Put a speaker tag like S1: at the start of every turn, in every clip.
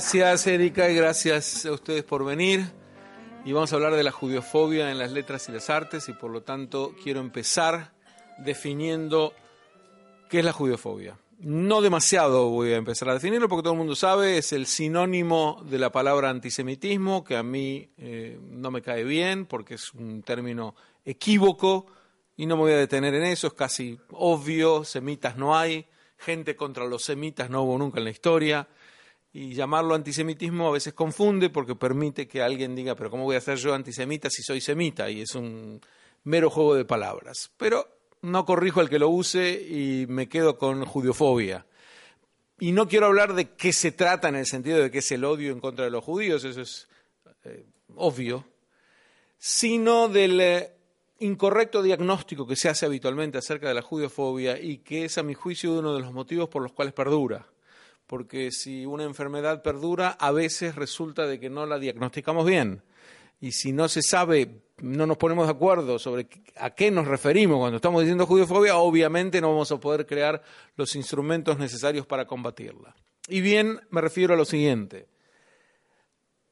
S1: Gracias Erika y gracias a ustedes por venir. Y vamos a hablar de la judiofobia en las letras y las artes y por lo tanto quiero empezar definiendo qué es la judiofobia. No demasiado voy a empezar a definirlo porque todo el mundo sabe, es el sinónimo de la palabra antisemitismo, que a mí eh, no me cae bien porque es un término equívoco y no me voy a detener en eso, es casi obvio, semitas no hay, gente contra los semitas no hubo nunca en la historia y llamarlo antisemitismo a veces confunde porque permite que alguien diga, pero ¿cómo voy a ser yo antisemita si soy semita? Y es un mero juego de palabras. Pero no corrijo al que lo use y me quedo con judiofobia. Y no quiero hablar de qué se trata en el sentido de que es el odio en contra de los judíos, eso es eh, obvio, sino del eh, incorrecto diagnóstico que se hace habitualmente acerca de la judiofobia y que es a mi juicio uno de los motivos por los cuales perdura porque si una enfermedad perdura, a veces resulta de que no la diagnosticamos bien. Y si no se sabe, no nos ponemos de acuerdo sobre a qué nos referimos cuando estamos diciendo judiofobia, obviamente no vamos a poder crear los instrumentos necesarios para combatirla. Y bien, me refiero a lo siguiente.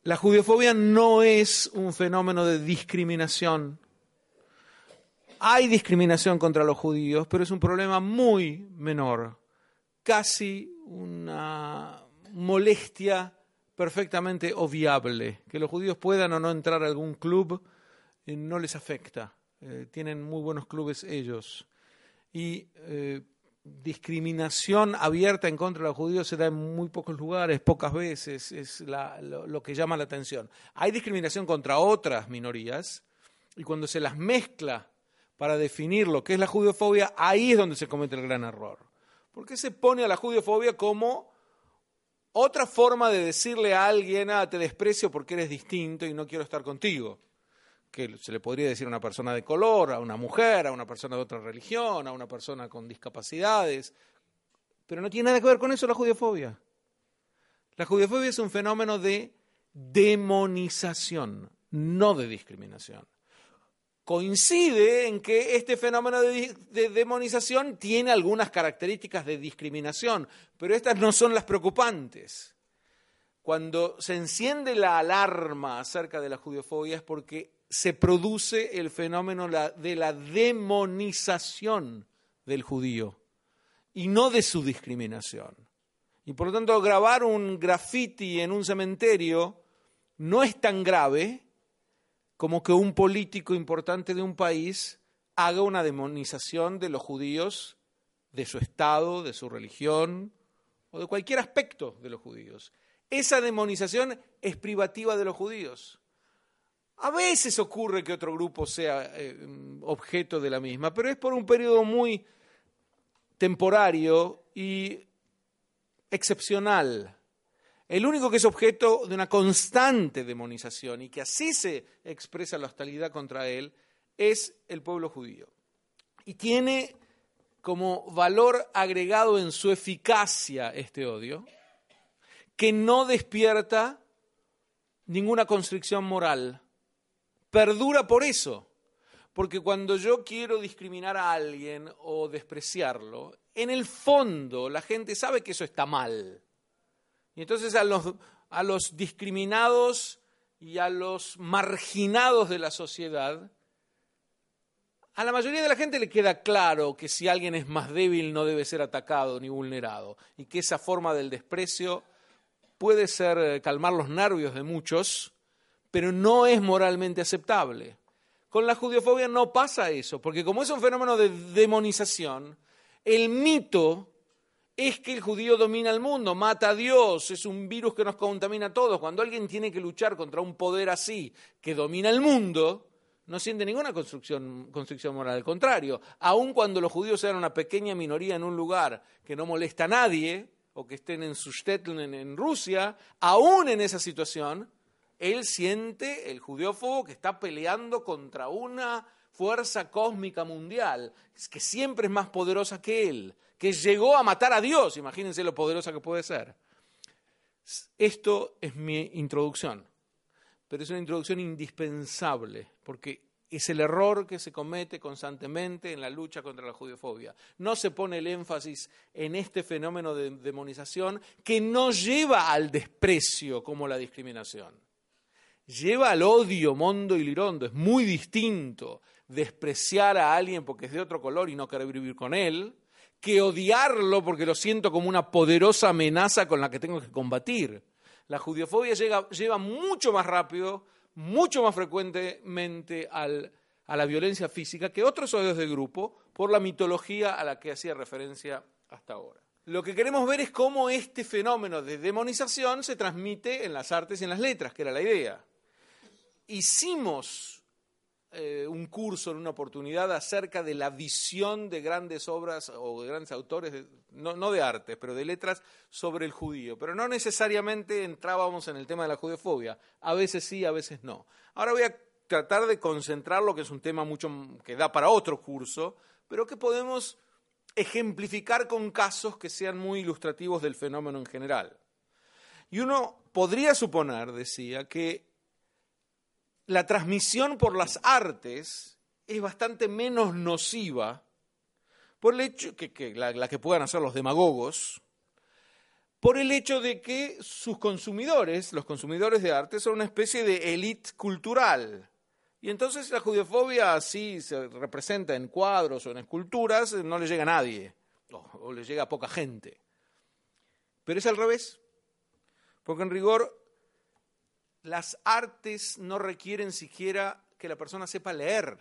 S1: La judiofobia no es un fenómeno de discriminación. Hay discriminación contra los judíos, pero es un problema muy menor casi una molestia perfectamente obviable. Que los judíos puedan o no entrar a algún club eh, no les afecta. Eh, tienen muy buenos clubes ellos. Y eh, discriminación abierta en contra de los judíos se da en muy pocos lugares, pocas veces, es lo, que llama la atención. Hay discriminación contra otras minorías y cuando se las mezcla para definir lo que es la judiofobia, ahí es donde se comete el gran error. ¿Por qué se pone a la judiofobia como otra forma de decirle a alguien, ah, te desprecio porque eres distinto y no quiero estar contigo? Que se le podría decir a una persona de color, a una mujer, a una persona de otra religión, a una persona con discapacidades. Pero no tiene nada que ver con eso la judiofobia. La judiofobia es un fenómeno de demonización, no de discriminación coincide en que este fenómeno de, demonización tiene algunas características de discriminación, pero estas no son las preocupantes. Cuando se enciende la alarma acerca de la judiofobia es porque se produce el fenómeno de la demonización del judío y no de su discriminación. Y por lo tanto, grabar un graffiti en un cementerio no es tan grave como que un político importante de un país haga una demonización de los judíos, de su Estado, de su religión o de cualquier aspecto de los judíos. Esa demonización es privativa de los judíos. A veces ocurre que otro grupo sea eh, objeto de la misma, pero es por un periodo muy temporario y excepcional. El único que es objeto de una constante demonización y que así se expresa la hostilidad contra él es el pueblo judío. Y tiene como valor agregado en su eficacia este odio, que no despierta ninguna constricción moral. Perdura por eso. Porque cuando yo quiero discriminar a alguien o despreciarlo, en el fondo la gente sabe que eso está mal. Y entonces a los, discriminados y a los marginados de la sociedad, a la mayoría de la gente le queda claro que si alguien es más débil no debe ser atacado ni vulnerado y que esa forma del desprecio puede ser eh, calmar los nervios de muchos, pero no es moralmente aceptable. Con la judiofobia no pasa eso, porque como es un fenómeno de demonización, el mito es que el judío domina el mundo, mata a Dios, es un virus que nos contamina a todos. Cuando alguien tiene que luchar contra un poder así, que domina el mundo, no siente ninguna construcción, moral. Al contrario, aun cuando los judíos sean una pequeña minoría en un lugar que no molesta a nadie, o que estén en Sustetl en Rusia, aún en esa situación, él siente el judiófobo que está peleando contra una fuerza cósmica mundial, que siempre es más poderosa que él que llegó a matar a Dios. Imagínense lo poderosa que puede ser. Esto es mi introducción, pero es una introducción indispensable, porque es el error que se comete constantemente en la lucha contra la judiofobia. No se pone el énfasis en este fenómeno de demonización que no lleva al desprecio como la discriminación. Lleva al odio mondo y lirondo. Es muy distinto despreciar a alguien porque es de otro color y no querer vivir con él, que odiarlo porque lo siento como una poderosa amenaza con la que tengo que combatir. La judiofobia lleva mucho más rápido mucho más frecuentemente a la violencia física que otros odios de grupo por la mitología a la que hacía referencia hasta ahora. Lo que queremos ver es cómo este fenómeno de demonización se transmite en las artes y en las letras, que era la idea. Hicimos eh, un curso en una oportunidad acerca de la visión de grandes obras o de grandes autores, no, no, de arte, pero de letras sobre el judío. Pero no necesariamente entrábamos en el tema de la judeofobia. A veces sí, a veces no. Ahora voy a tratar de concentrar lo que es un tema mucho que da para otro curso, pero que podemos ejemplificar con casos que sean muy ilustrativos del fenómeno en general. Y uno podría suponer, decía, que la transmisión por las artes es bastante menos nociva por el hecho que, la, que puedan hacer los demagogos, por el hecho de que sus consumidores, los consumidores de arte, son una especie de élite cultural. Y entonces la judiofobia así se representa en cuadros o en esculturas, no le llega a nadie, o le llega a poca gente. Pero es al revés, porque en rigor las artes no requieren siquiera que la persona sepa leer.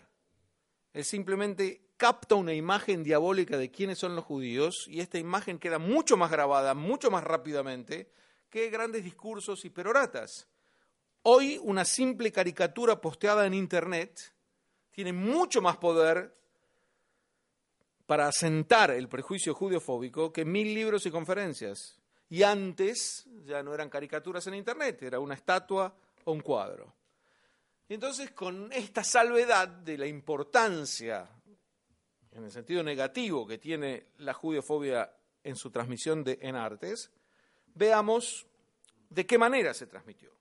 S1: Él simplemente capta una imagen diabólica de quiénes son los judíos y esta imagen queda mucho más grabada, mucho más rápidamente que grandes discursos y peroratas. Hoy una simple caricatura posteada en Internet tiene mucho más poder para asentar el prejuicio judiofóbico que mil libros y conferencias. Y antes ya no eran caricaturas en Internet, era una estatua o un cuadro. Entonces, con esta salvedad de la importancia, en el sentido negativo, que tiene la judiofobia en su transmisión en artes, veamos de qué manera se transmitió.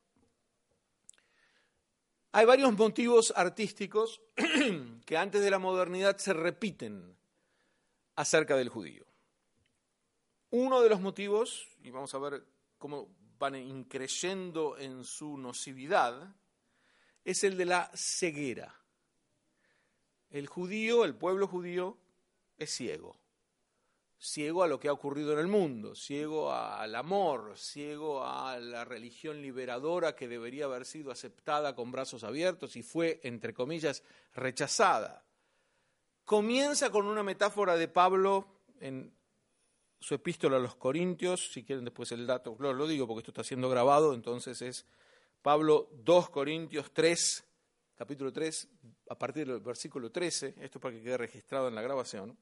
S1: Hay varios motivos artísticos que antes de la modernidad se repiten acerca del judío. Uno de los motivos, y vamos a ver cómo van increyendo en su nocividad, es el de la ceguera. El judío, el pueblo judío, es ciego. Ciego a lo que ha ocurrido en el mundo, ciego al amor, ciego a la religión liberadora que debería haber sido aceptada con brazos abiertos y fue, entre comillas, rechazada. Comienza con una metáfora de Pablo en su epístola a los Corintios, si quieren después el dato, lo, lo digo porque esto está siendo grabado, entonces es Pablo 2 Corintios 3, capítulo 3, a partir del versículo 13, esto para que quede registrado en la grabación,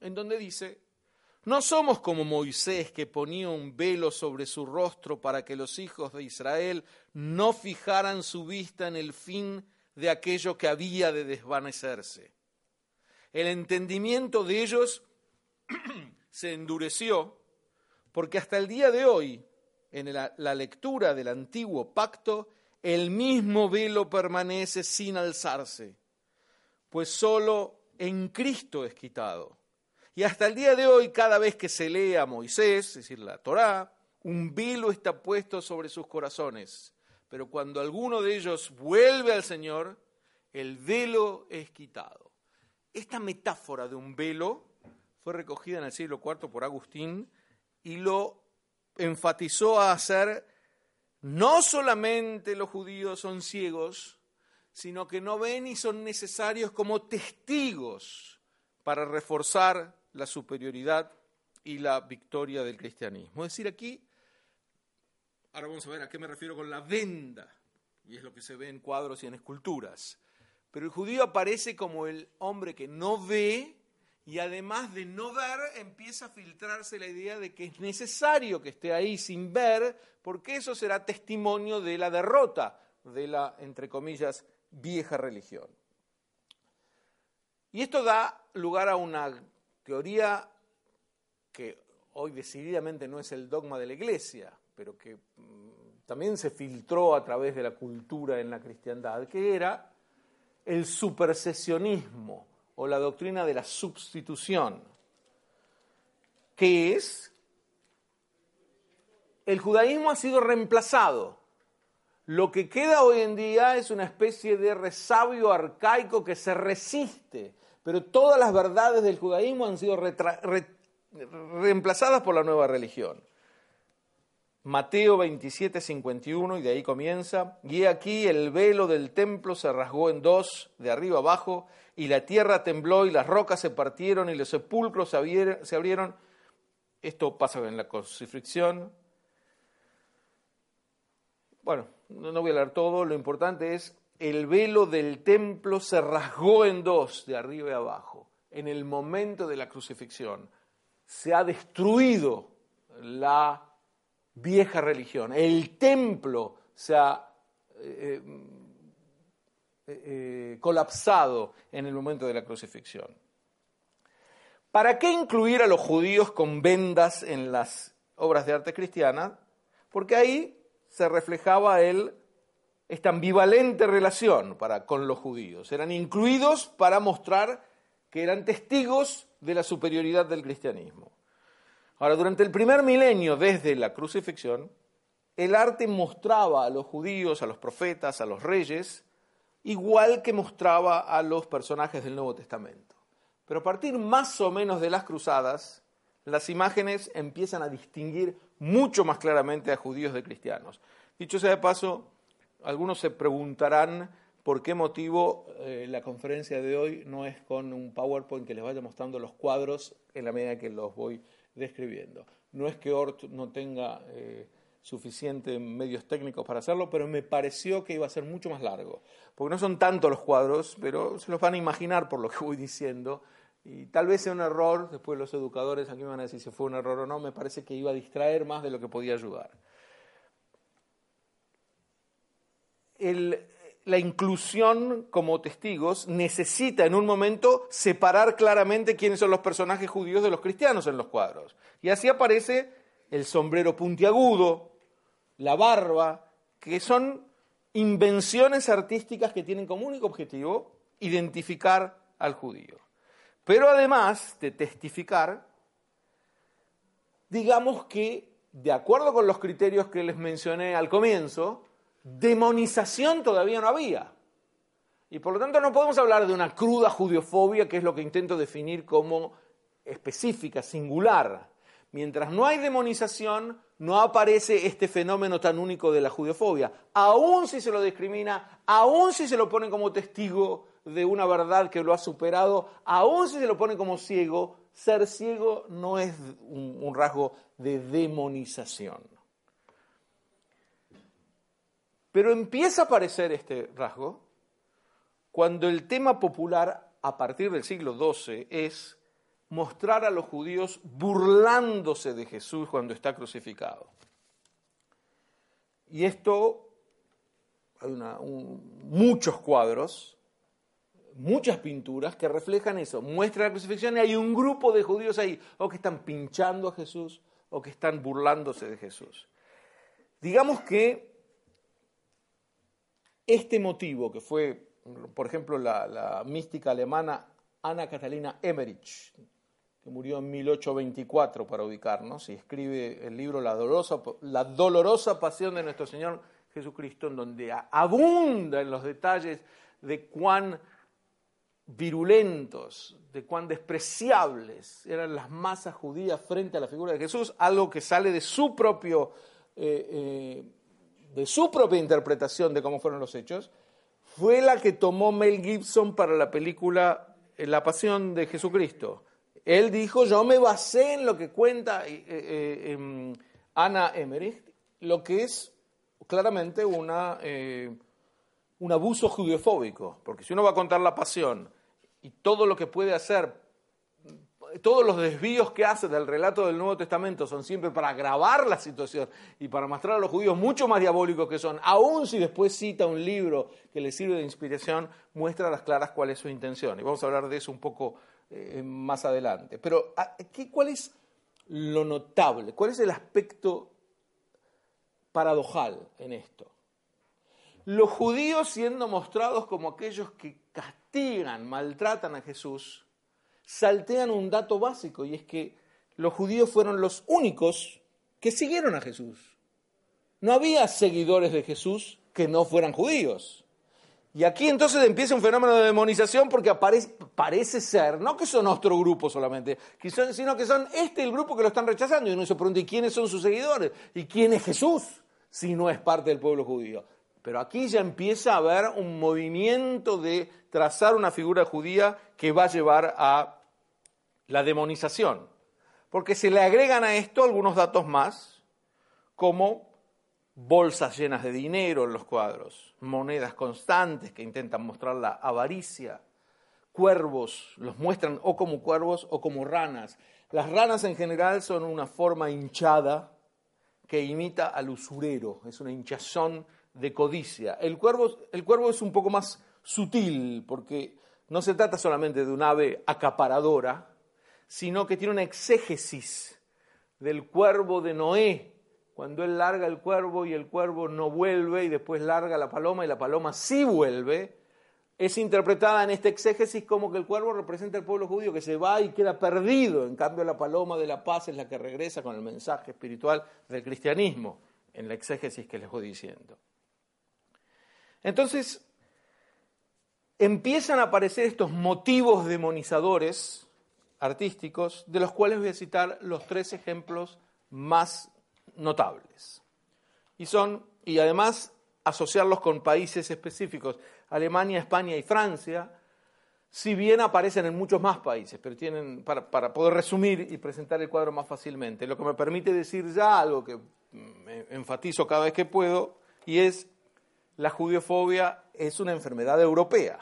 S1: en donde dice, no somos como Moisés que ponía un velo sobre su rostro para que los hijos de Israel no fijaran su vista en el fin de aquello que había de desvanecerse. El entendimiento de ellos se endureció, porque hasta el día de hoy, en la, lectura del antiguo pacto, el mismo velo permanece sin alzarse, pues solo en Cristo es quitado. Y hasta el día de hoy, cada vez que se lee a Moisés, es decir, la Torá, un velo está puesto sobre sus corazones. Pero cuando alguno de ellos vuelve al Señor, el velo es quitado. Esta metáfora de un velo fue recogida en el siglo IV por Agustín y lo enfatizó a hacer no solamente los judíos son ciegos, sino que no ven y son necesarios como testigos para reforzar la superioridad y la victoria del cristianismo. Es decir, aquí, ahora vamos a ver a qué me refiero con la venda, y es lo que se ve en cuadros y en esculturas. Pero el judío aparece como el hombre que no ve, y además de no ver, empieza a filtrarse la idea de que es necesario que esté ahí sin ver, porque eso será testimonio de la derrota de la, entre comillas, vieja religión. Y esto da lugar a una teoría que hoy decididamente no es el dogma de la Iglesia, pero que mm, también se filtró a través de la cultura en la cristiandad, que era el supersesionismo o la doctrina de la sustitución, que es el judaísmo ha sido reemplazado. Lo que queda hoy en día es una especie de resabio arcaico que se resiste, pero todas las verdades del judaísmo han sido reemplazadas por la nueva religión. Mateo 27, 51, y de ahí comienza, y aquí el velo del templo se rasgó en dos, de arriba abajo, y la tierra tembló, y las rocas se partieron, y los sepulcros se abrieron. Esto pasa en la crucifixión. Bueno, no voy a hablar todo, lo importante es, el velo del templo se rasgó en dos, de arriba y abajo, en el momento de la crucifixión. Se ha destruido la vieja religión. El templo se ha eh, eh, eh, colapsado en el momento de la crucifixión. ¿Para qué incluir a los judíos con vendas en las obras de arte cristiana? Porque ahí se reflejaba esta ambivalente relación para, con los judíos. Eran incluidos para mostrar que eran testigos de la superioridad del cristianismo. Ahora, durante el primer milenio desde la crucifixión, el arte mostraba a los judíos, a los profetas, a los reyes, igual que mostraba a los personajes del Nuevo Testamento. Pero a partir más o menos de las cruzadas, las imágenes empiezan a distinguir mucho más claramente a judíos de cristianos. Dicho sea de paso, algunos se preguntarán por qué motivo eh, la conferencia de hoy no es con un PowerPoint que les vaya mostrando los cuadros en la medida que los voy describiendo. No es que Ort no tenga eh, suficientes medios técnicos para hacerlo, pero me pareció que iba a ser mucho más largo, porque no son tantos los cuadros, pero se los van a imaginar por lo que voy diciendo. Y tal vez sea un error, después los educadores aquí me van a decir si fue un error o no, me parece que iba a distraer más de lo que podía ayudar. El, la inclusión como testigos necesita en un momento separar claramente quiénes son los personajes judíos de los cristianos en los cuadros. Y así aparece el sombrero puntiagudo, la barba, que son invenciones artísticas que tienen como único objetivo identificar al judío. Pero además de testificar, digamos que, de acuerdo con los criterios que les mencioné al comienzo, demonización todavía no había. Y por lo tanto no podemos hablar de una cruda judiofobia, que es lo que intento definir como específica, singular. Mientras no hay demonización, no aparece este fenómeno tan único de la judiofobia. Aún si se lo discrimina, aún si se lo pone como testigo de una verdad que lo ha superado, aún si se lo pone como ciego, ser ciego no es un, un rasgo de demonización. Pero empieza a aparecer este rasgo cuando el tema popular a partir del siglo XII es mostrar a los judíos burlándose de Jesús cuando está crucificado. Y esto, hay muchos cuadros, muchas pinturas que reflejan eso, muestra la crucifixión y hay un grupo de judíos ahí, o que están pinchando a Jesús, o que están burlándose de Jesús. Digamos que este motivo, que fue, por ejemplo, la, mística alemana Anna Catalina Emmerich, que murió en 1824 para ubicarnos, y escribe el libro La dolorosa, la dolorosa pasión de nuestro Señor Jesucristo, en donde abunda en los detalles de cuán virulentos, de cuán despreciables eran las masas judías frente a la figura de Jesús, algo que sale de su propio eh, eh, de su propia interpretación de cómo fueron los hechos, fue la que tomó Mel Gibson para la película eh, La Pasión de Jesucristo. Él dijo, yo me basé en lo que cuenta eh, eh, em, Ana Emmerich, lo que es claramente una, un abuso judiofóbico, porque si uno va a contar la pasión y todo lo que puede hacer todos los desvíos que hace del relato del Nuevo Testamento son siempre para agravar la situación y para mostrar a los judíos mucho más diabólicos que son, aun si después cita un libro que le sirve de inspiración, muestra a las claras cuál es su intención. Y vamos a hablar de eso un poco eh, más adelante. Pero, ah, ¿cuál es lo notable? ¿Cuál es el aspecto paradojal en esto? los judíos siendo mostrados como aquellos que castigan, maltratan a Jesús, saltean un dato básico y es que los judíos fueron los únicos que siguieron a Jesús. No había seguidores de Jesús que no fueran judíos. Y aquí entonces empieza un fenómeno de demonización porque parece ser, no que son otro grupo solamente, sino que son este el grupo que lo están rechazando. Y uno se pregunta, ¿y quiénes son sus seguidores? ¿Y quién es Jesús si no es parte del pueblo judío? Pero aquí ya empieza a haber un movimiento de trazar una figura judía que va a llevar a la demonización. Porque se le agregan a esto algunos datos más, como bolsas llenas de dinero en los cuadros, monedas constantes que intentan mostrar la avaricia, cuervos, los muestran o como cuervos o como ranas. Las ranas en general son una forma hinchada que imita al usurero, es una hinchazón de codicia. El cuervo, el cuervo es un poco más sutil porque no se trata solamente de un ave acaparadora, sino que tiene una exégesis del cuervo de Noé, cuando él larga el cuervo y el cuervo no vuelve y después larga la paloma y la paloma sí vuelve, es interpretada en esta exégesis como que el cuervo representa al pueblo judío que se va y queda perdido, en cambio la paloma de la paz es la que regresa con el mensaje espiritual del cristianismo, en la exégesis que les voy diciendo. Entonces, empiezan a aparecer estos motivos demonizadores artísticos, de los cuales voy a citar los tres ejemplos más notables. Y son, y además asociarlos con países específicos, Alemania, España y Francia, si bien aparecen en muchos más países, pero tienen, para, para, poder resumir y presentar el cuadro más fácilmente, lo que me permite decir ya algo que enfatizo cada vez que puedo, y es la judiofobia es una enfermedad europea.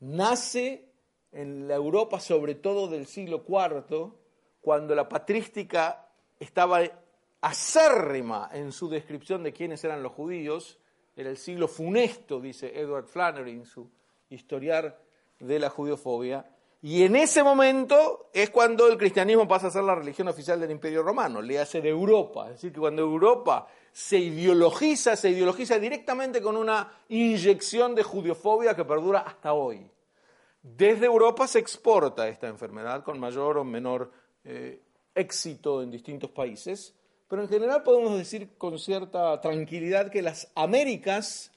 S1: Nace en la Europa, sobre todo del siglo IV, cuando la patrística estaba acérrima en su descripción de quiénes eran los judíos, era el siglo funesto, dice Edward Flannery en su historiar de la judiofobia, y en ese momento es cuando el cristianismo pasa a ser la religión oficial del Imperio Romano, le hace de Europa, es decir, que cuando Europa se ideologiza, se ideologiza directamente con una inyección de judiofobia que perdura hasta hoy. Desde Europa se exporta esta enfermedad con mayor o menor eh, éxito en distintos países, pero en general podemos decir con cierta tranquilidad que las Américas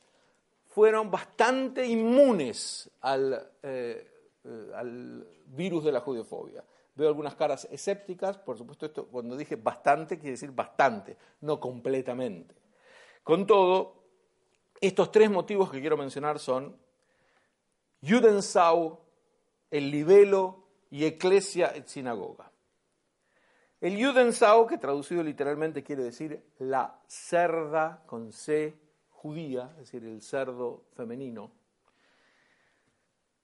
S1: fueron bastante inmunes al, eh, eh, al virus de la judiofobia. Veo algunas caras escépticas, por supuesto, esto cuando dije bastante quiere decir bastante, no completamente. Con todo, estos tres motivos que quiero mencionar son Judensau, el libelo y Ecclesia et Sinagoga. El Judensau, que traducido literalmente quiere decir la cerda con C judía, es decir, el cerdo femenino.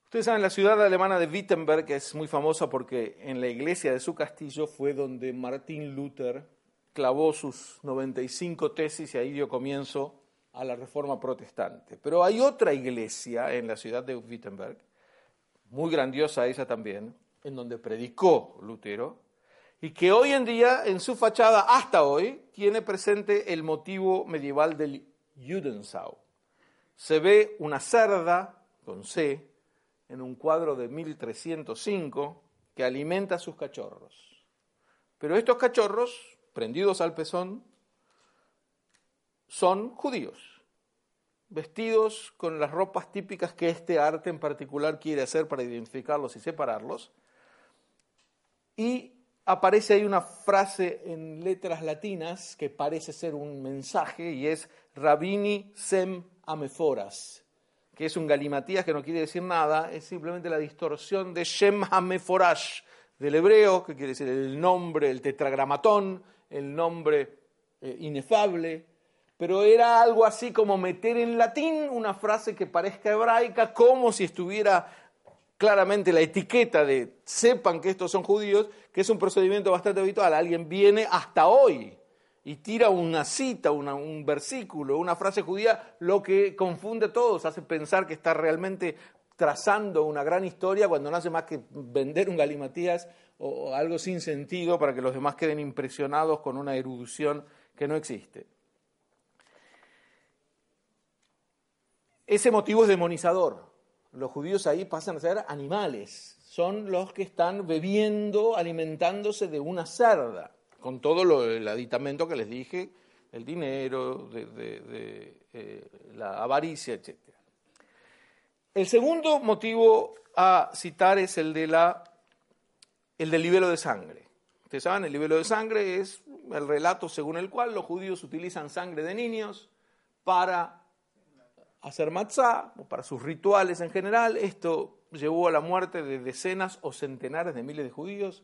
S1: Ustedes saben, la ciudad alemana de Wittenberg es muy famosa porque en la iglesia de su castillo fue donde Martín Luther clavó sus 95 tesis y ahí dio comienzo a la reforma protestante. Pero hay otra iglesia en la ciudad de Wittenberg, muy grandiosa esa también, en donde predicó Lutero, y que hoy en día, en su fachada hasta hoy, tiene presente el motivo medieval del Judensau. Se ve una cerda, con C, en un cuadro de 1305, que alimenta a sus cachorros. Pero estos cachorros, prendidos al pezón, son judíos, vestidos con las ropas típicas que este arte en particular quiere hacer para identificarlos y separarlos. Y aparece ahí una frase en letras latinas que parece ser un mensaje y es Rabini sem ameforas, que es un galimatías que no quiere decir nada, es simplemente la distorsión de Shem Hameforash del hebreo, que quiere decir el nombre, el tetragramatón, el nombre eh, inefable, pero era algo así como meter en latín una frase que parezca hebraica, como si estuviera claramente la etiqueta de sepan que estos son judíos, que es un procedimiento bastante habitual. Alguien viene hasta hoy y tira una cita, un versículo, una frase judía, lo que confunde a todos, hace pensar que está realmente trazando una gran historia cuando no hace más que vender un galimatías o algo sin sentido para que los demás queden impresionados con una erudición que no existe. Ese motivo es demonizador. Los judíos ahí pasan a ser animales, son los que están bebiendo, alimentándose de una cerda, con todo el aditamento que les dije, el dinero, eh, la avaricia, etc. El segundo motivo a citar es el, de la, el del libelo de sangre. Ustedes saben, el libelo de sangre es el relato según el cual los judíos utilizan sangre de niños para hacer matzá o para sus rituales en general. Esto llevó a la muerte de decenas o centenares de miles de judíos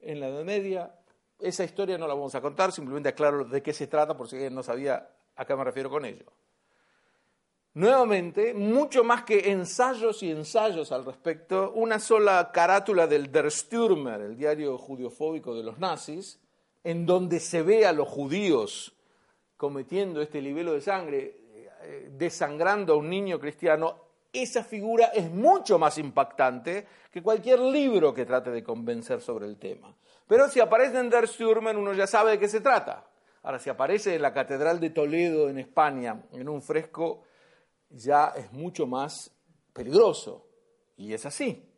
S1: en la Edad Media. Esa historia no la vamos a contar, simplemente aclaro de qué se trata por si alguien no sabía a qué me refiero con ello. Nuevamente, mucho más que ensayos y ensayos al respecto, una sola carátula del Der Stürmer, el diario judiofóbico de los nazis, en donde se ve a los judíos cometiendo este libelo de sangre, desangrando a un niño cristiano, esa figura es mucho más impactante que cualquier libro que trate de convencer sobre el tema. Pero si aparece en Der Stürmer, uno ya sabe de qué se trata. Ahora, si aparece en la Catedral de Toledo, en España, en un fresco, ya es mucho más peligroso. Y es así.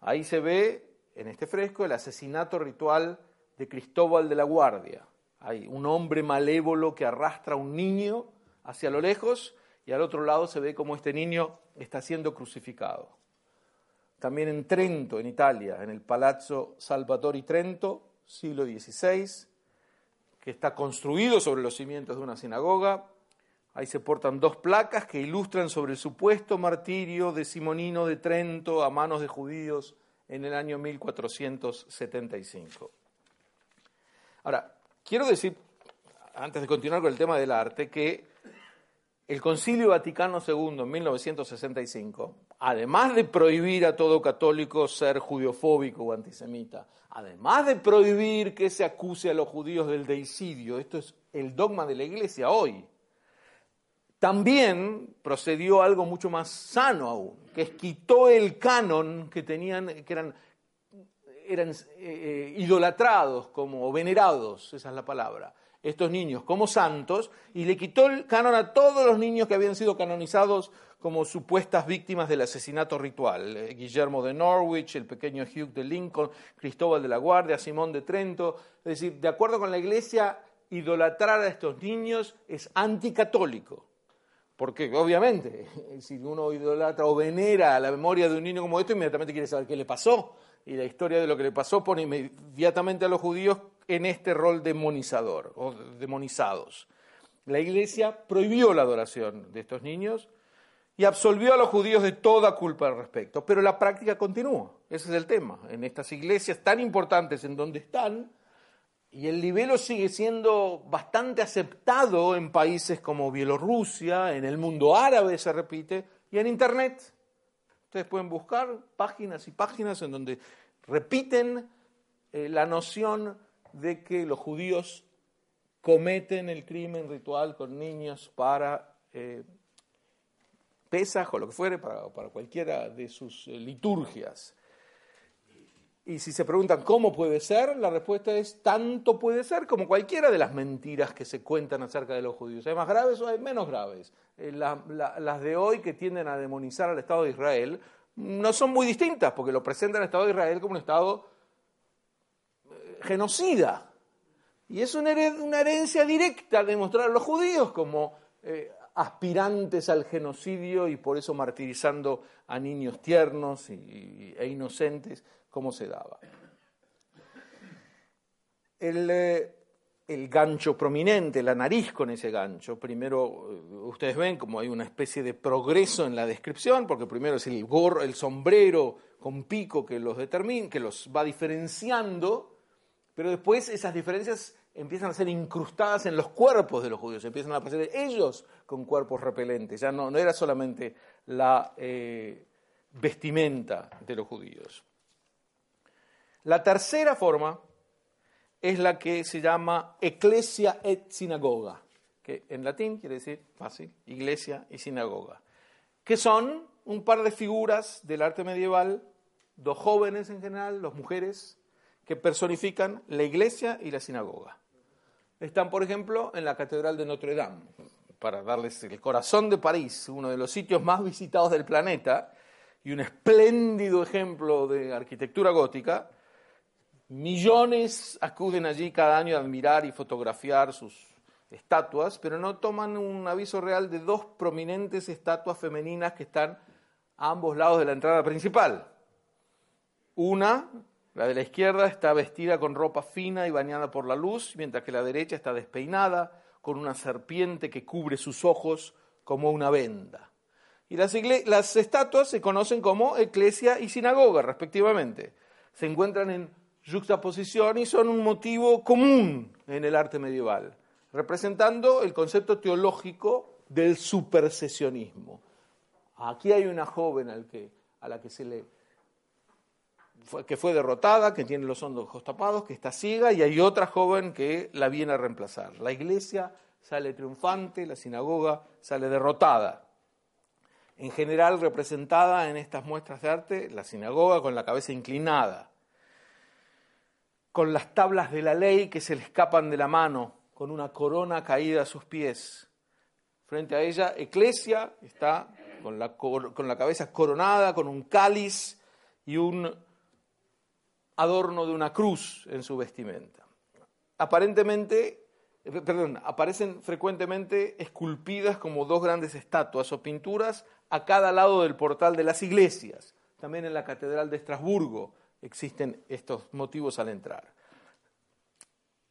S1: Ahí se ve, en este fresco, el asesinato ritual de Cristóbal de la Guardia. Hay un hombre malévolo que arrastra a un niño hacia lo lejos y al otro lado se ve cómo este niño está siendo crucificado. También en Trento, en Italia, en el Palazzo Salvatori Trento, siglo XVI, que está construido sobre los cimientos de una sinagoga. Ahí se portan dos placas que ilustran sobre el supuesto martirio de Simonino de Trento a manos de judíos en el año 1475. Ahora, quiero decir, antes de continuar con el tema del arte, que el Concilio Vaticano II en 1965, además de prohibir a todo católico ser judiofóbico o antisemita, además de prohibir que se acuse a los judíos del deicidio, esto es el dogma de la Iglesia hoy, también procedió algo mucho más sano aún, que es quitó el canon que tenían, que eran, eh, eh, idolatrados como venerados, esa es la palabra, estos niños como santos y le quitó el canon a todos los niños que habían sido canonizados como supuestas víctimas del asesinato ritual. Eh, Guillermo de Norwich, el pequeño Hugh de Lincoln, Cristóbal de la Guardia, Simón de Trento. Es decir, de acuerdo con la Iglesia, idolatrar a estos niños es anticatólico. Porque obviamente, si uno idolatra o venera a la memoria de un niño como esto, inmediatamente quiere saber qué le pasó. Y la historia de lo que le pasó pone inmediatamente a los judíos en este rol demonizador o demonizados. La Iglesia prohibió la adoración de estos niños y absolvió a los judíos de toda culpa al respecto. Pero la práctica continúa, ese es el tema. En estas iglesias tan importantes en donde están, y el libelo sigue siendo bastante aceptado en países como Bielorrusia, en el mundo árabe se repite, y en Internet. Ustedes pueden buscar páginas y páginas en donde repiten eh, la noción de que los judíos cometen el crimen ritual con niños para eh, o lo que fuere, para, cualquiera de sus eh, liturgias. Y si se preguntan cómo puede ser, la respuesta es tanto puede ser como cualquiera de las mentiras que se cuentan acerca de los judíos. ¿Hay más graves o hay menos graves? Eh, las de hoy que tienden a demonizar al Estado de Israel no son muy distintas, porque lo presentan al Estado de Israel como un Estado genocida. Y es una herencia directa de mostrar a los judíos como eh, aspirantes al genocidio y por eso martirizando a niños tiernos e inocentes, como se daba. El, eh, el, gancho prominente, la nariz con ese gancho, primero eh, ustedes ven como hay una especie de progreso en la descripción, porque primero es el gorro, el sombrero con pico que los determina, que los va diferenciando pero después esas diferencias empiezan a ser incrustadas en los cuerpos de los judíos, empiezan a aparecer ellos con cuerpos repelentes, ya no, no era solamente la eh, vestimenta de los judíos. La tercera forma es la que se llama Ecclesia et Sinagoga, que en latín quiere decir fácil, iglesia y sinagoga, que son un par de figuras del arte medieval, dos jóvenes en general, dos mujeres, que personifican la iglesia y la sinagoga. Están, por ejemplo, en la Catedral de Notre Dame. para darles el corazón de París, uno de los sitios más visitados del planeta y un espléndido ejemplo de arquitectura gótica, millones acuden allí cada año a admirar y fotografiar sus estatuas, pero no toman un aviso real de dos prominentes estatuas femeninas que están a ambos lados de la entrada principal. Una, la de la izquierda, está vestida con ropa fina y bañada por la luz, mientras que la derecha está despeinada, con una serpiente que cubre sus ojos como una venda. Y las, estatuas se conocen como eclesia y sinagoga, respectivamente. Se encuentran en juxtaposición y son un motivo común en el arte medieval representando el concepto teológico del supersesionismo. Aquí hay una joven que, a la que se le fue, que fue derrotada, que tiene los ojos tapados, que está ciega, y hay otra joven que la viene a reemplazar. La iglesia sale triunfante, la sinagoga sale derrotada. En general representada en estas muestras de arte, la sinagoga con la cabeza inclinada, con las tablas de la ley que se le escapan de la mano, con una corona caída a sus pies. Frente a ella, Eclesia está con la, con la cabeza coronada, con un cáliz y un adorno de una cruz en su vestimenta. Aparentemente, eh, perdón, aparecen frecuentemente esculpidas como dos grandes estatuas o pinturas a cada lado del portal de las iglesias. También en la Catedral de Estrasburgo existen estos motivos al entrar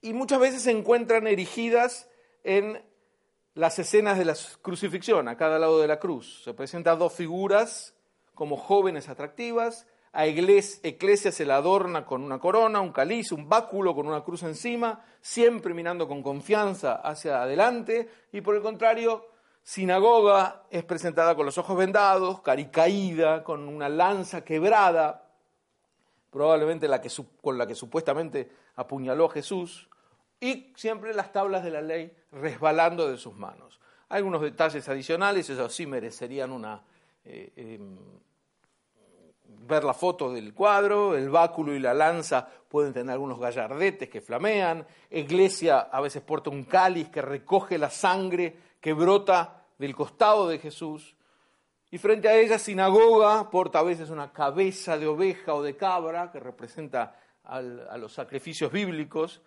S1: y muchas veces se encuentran erigidas en las escenas de la crucifixión, a cada lado de la cruz. Se presentan dos figuras como jóvenes atractivas, a Eclesia se la adorna con una corona, un caliz, un báculo con una cruz encima, siempre mirando con confianza hacia adelante, y por el contrario, Sinagoga es presentada con los ojos vendados, caricaída, con una lanza quebrada, probablemente la que, con la que supuestamente apuñaló a Jesús, y siempre las tablas de la ley resbalando de sus manos. Algunos detalles adicionales, esos sí merecerían una... Eh, em, ver la foto del cuadro, el báculo y la lanza pueden tener algunos gallardetes que flamean, Iglesia a veces porta un cáliz que recoge la sangre que brota del costado de Jesús, y frente a ella sinagoga porta a veces una cabeza de oveja o de cabra que representa a los sacrificios bíblicos,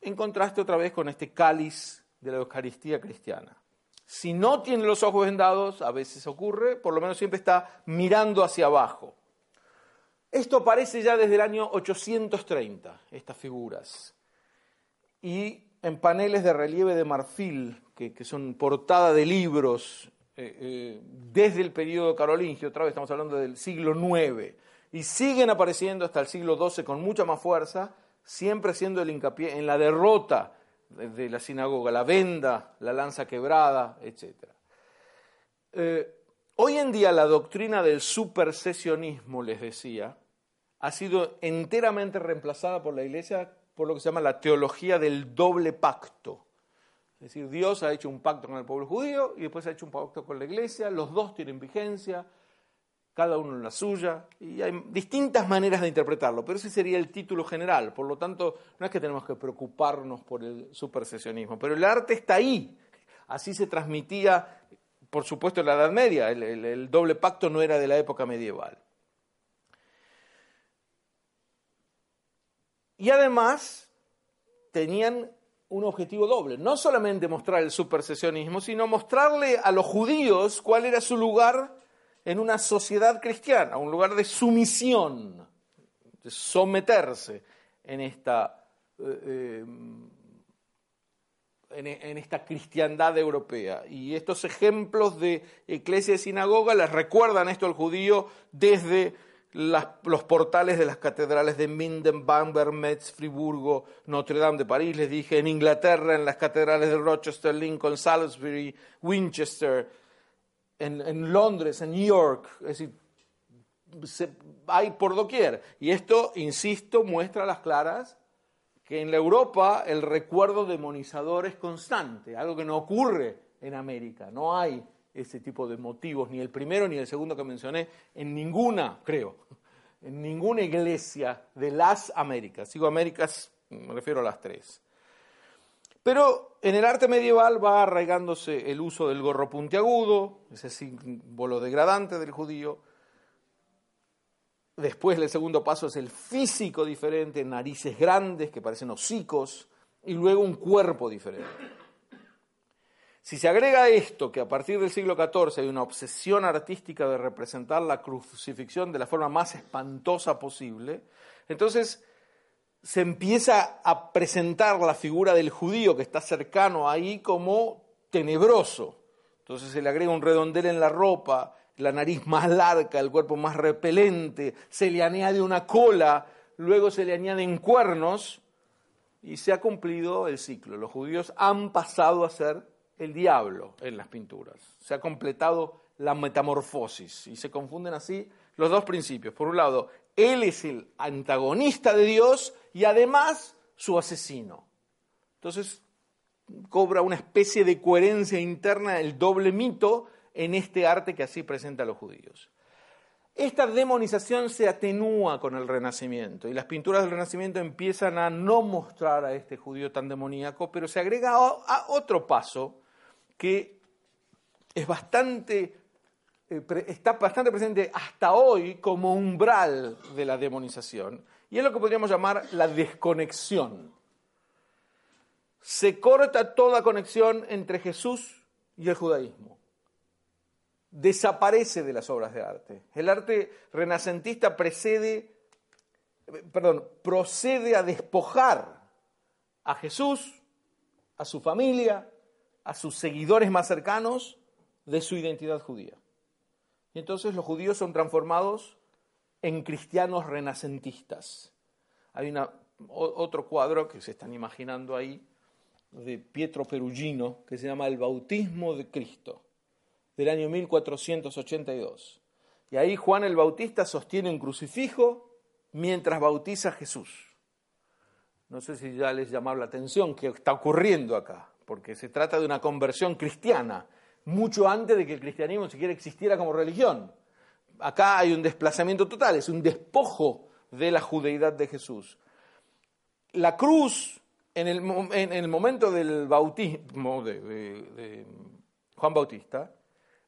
S1: en contraste otra vez con este cáliz de la Eucaristía cristiana. Si no tiene los ojos vendados, a veces ocurre, por lo menos siempre está mirando hacia abajo. Esto aparece ya desde el año 830, estas figuras. Y en paneles de relieve de marfil, que, son portada de libros eh, eh, desde el periodo carolingio, otra vez estamos hablando del siglo IX, y siguen apareciendo hasta el siglo XII con mucha más fuerza, siempre haciendo el hincapié en la derrota de la sinagoga, la venda, la lanza quebrada, etc. Eh, hoy en día la doctrina del supersesionismo, les decía, ha sido enteramente reemplazada por la Iglesia por lo que se llama la teología del doble pacto. Es decir, Dios ha hecho un pacto con el pueblo judío y después ha hecho un pacto con la Iglesia, los dos tienen vigencia, cada uno en la suya, y hay distintas maneras de interpretarlo, pero ese sería el título general, por lo tanto, no es que tenemos que preocuparnos por el supersesionismo, pero el arte está ahí, así se transmitía, por supuesto, en la Edad Media, el, doble pacto no era de la época medieval. Y además tenían un objetivo doble, no solamente mostrar el supersesionismo, sino mostrarle a los judíos cuál era su lugar en una sociedad cristiana, un lugar de sumisión, de someterse en esta, eh, eh, en, esta cristiandad europea. Y estos ejemplos de iglesia y sinagoga les recuerdan esto al judío desde los portales de las catedrales de Minden, Bamberg, Metz, Friburgo, Notre Dame de París, les dije, en Inglaterra, en las catedrales de Rochester, Lincoln, Salisbury, Winchester, en, Londres, en New York, es decir, hay por doquier. Y esto, insisto, muestra a las claras que en la Europa el recuerdo demonizador es constante, algo que no ocurre en América. No hay ese tipo de motivos, ni el primero ni el segundo que mencioné, en ninguna, creo, en ninguna iglesia de las Américas. Sigo Américas, me refiero a las tres. Pero en el arte medieval va arraigándose el uso del gorro puntiagudo, ese símbolo degradante del judío. Después el segundo paso es el físico diferente, narices grandes que parecen hocicos, y luego un cuerpo diferente. Si se agrega esto, que a partir del siglo XIV hay una obsesión artística de representar la crucifixión de la forma más espantosa posible, entonces se empieza a presentar la figura del judío que está cercano ahí como tenebroso. Entonces se le agrega un redondel en la ropa, la nariz más larga, el cuerpo más repelente, se le añade una cola, luego se le añaden cuernos y se ha cumplido el ciclo. Los judíos han pasado a ser el diablo en las pinturas. Se ha completado la metamorfosis y se confunden así los dos principios. Por un lado, él es el antagonista de Dios y además su asesino. Entonces cobra una especie de coherencia interna el doble mito en este arte que así presenta a los judíos. Esta demonización se atenúa con el Renacimiento y las pinturas del Renacimiento empiezan a no mostrar a este judío tan demoníaco, pero se agrega a otro paso que es bastante, eh, está bastante presente hasta hoy como umbral de la demonización, y es lo que podríamos llamar la desconexión. Se corta toda conexión entre Jesús y el judaísmo. Desaparece de las obras de arte. El arte renacentista precede, perdón, procede a despojar a Jesús, a su familia, a sus seguidores más cercanos de su identidad judía. Y entonces los judíos son transformados en cristianos renacentistas. Hay otro cuadro que se están imaginando ahí de Pietro Perugino que se llama El bautismo de Cristo, del año 1482. Y ahí Juan el Bautista sostiene un crucifijo mientras bautiza a Jesús. No sé si ya les llamaba la atención qué está ocurriendo acá porque se trata de una conversión cristiana, mucho antes de que el cristianismo siquiera existiera como religión. Acá hay un desplazamiento total, es un despojo de la judeidad de Jesús. La cruz, en el, momento del bautismo de Juan Bautista,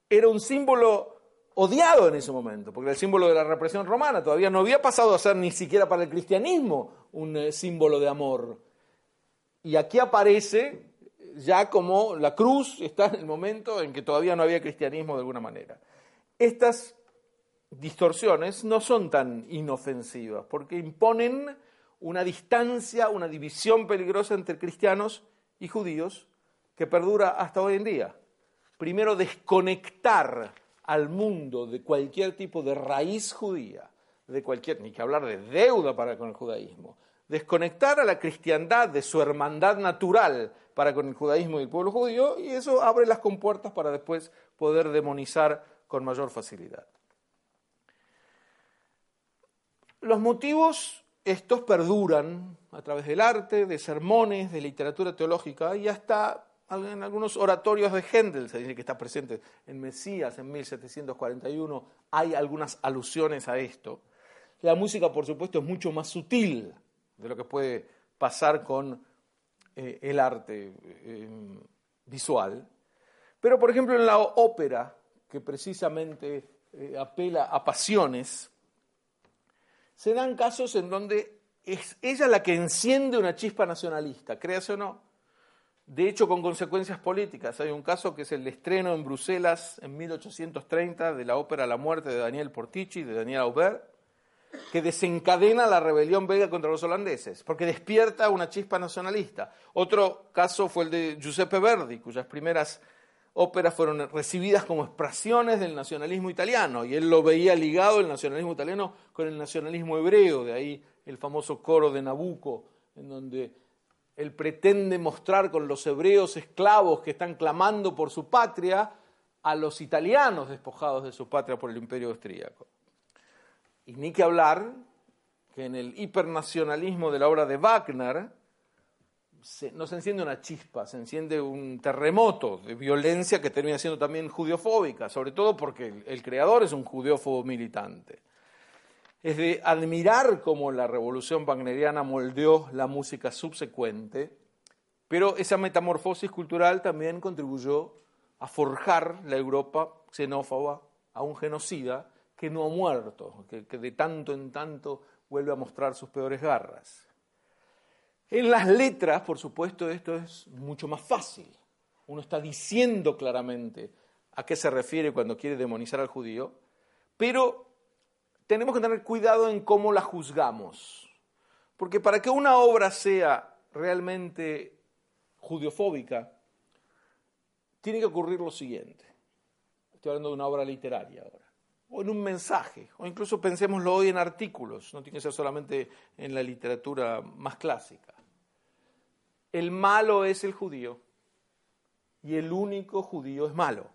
S1: era un símbolo odiado en ese momento, porque era el símbolo de la represión romana, todavía no había pasado a ser ni siquiera para el cristianismo un eh, símbolo de amor. Y aquí aparece ya como la cruz está en el momento en que todavía no había cristianismo de alguna manera. Estas distorsiones no son tan inofensivas porque imponen una distancia, una división peligrosa entre cristianos y judíos que perdura hasta hoy en día. Primero, desconectar al mundo de cualquier tipo de raíz judía, de cualquier, ni que hablar de deuda para con el judaísmo, desconectar a la cristiandad de su hermandad natural para con el judaísmo y el pueblo judío, y eso abre las compuertas para después poder demonizar con mayor facilidad. Los motivos estos perduran a través del arte, de sermones, de literatura teológica y hasta en algunos oratorios de Händel, se dice que está presente en Mesías en 1741, hay algunas alusiones a esto. La música, por supuesto, es mucho más sutil de lo que puede pasar con eh, el arte eh, visual. Pero, por ejemplo, en la ópera, que precisamente eh, apela a pasiones, se dan casos en donde es ella la que enciende una chispa nacionalista, créase o no. De hecho, con consecuencias políticas. Hay un caso que es el estreno en Bruselas en 1830 de la ópera La muerte de Daniel Portici, de Daniel Aubert, que desencadena la rebelión belga contra los holandeses, porque despierta una chispa nacionalista. Otro caso fue el de Giuseppe Verdi, cuyas primeras óperas fueron recibidas como expresiones del nacionalismo italiano, y él lo veía ligado el nacionalismo italiano con el nacionalismo hebreo, de ahí el famoso coro de Nabucco, en donde él pretende mostrar con los hebreos esclavos que están clamando por su patria a los italianos despojados de su patria por el imperio austríaco. Y ni que hablar que en el hipernacionalismo de la obra de Wagner no se enciende una chispa, se enciende un terremoto de violencia que termina siendo también judiofóbica, sobre todo porque el, el creador es un judiófobo militante. Es de admirar cómo la revolución wagneriana moldeó la música subsecuente Pero esa metamorfosis cultural también contribuyó a forjar la Europa xenófoba a un genocida que no ha muerto, que, de tanto en tanto vuelve a mostrar sus peores garras. En las letras, por supuesto, esto es mucho más fácil. Uno está diciendo claramente a qué se refiere cuando quiere demonizar al judío, pero tenemos que tener cuidado en cómo la juzgamos. Porque para que una obra sea realmente judiofóbica, tiene que ocurrir lo siguiente. Estoy hablando de una obra literaria ahora. O en un mensaje, o incluso pensémoslo hoy en artículos, no tiene que ser solamente en la literatura más clásica. El malo es el judío y el único judío es malo.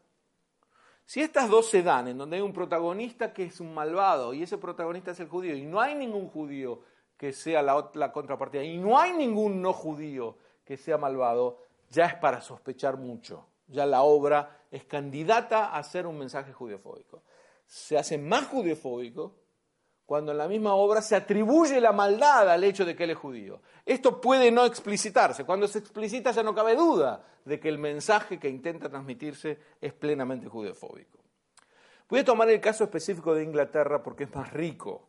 S1: Si estas dos se dan, en donde hay un protagonista que es un malvado y ese protagonista es el judío, y no hay ningún judío que sea la, contrapartida, y no hay ningún no judío que sea malvado, ya es para sospechar mucho. Ya la obra es candidata a ser un mensaje judiofóbico. Se hace más judiofóbico cuando en la misma obra se atribuye la maldad al hecho de que él es judío. Esto puede no explicitarse. Cuando se explicita ya no cabe duda de que el mensaje que intenta transmitirse es plenamente judeofóbico. Voy a tomar el caso específico de Inglaterra porque es más rico,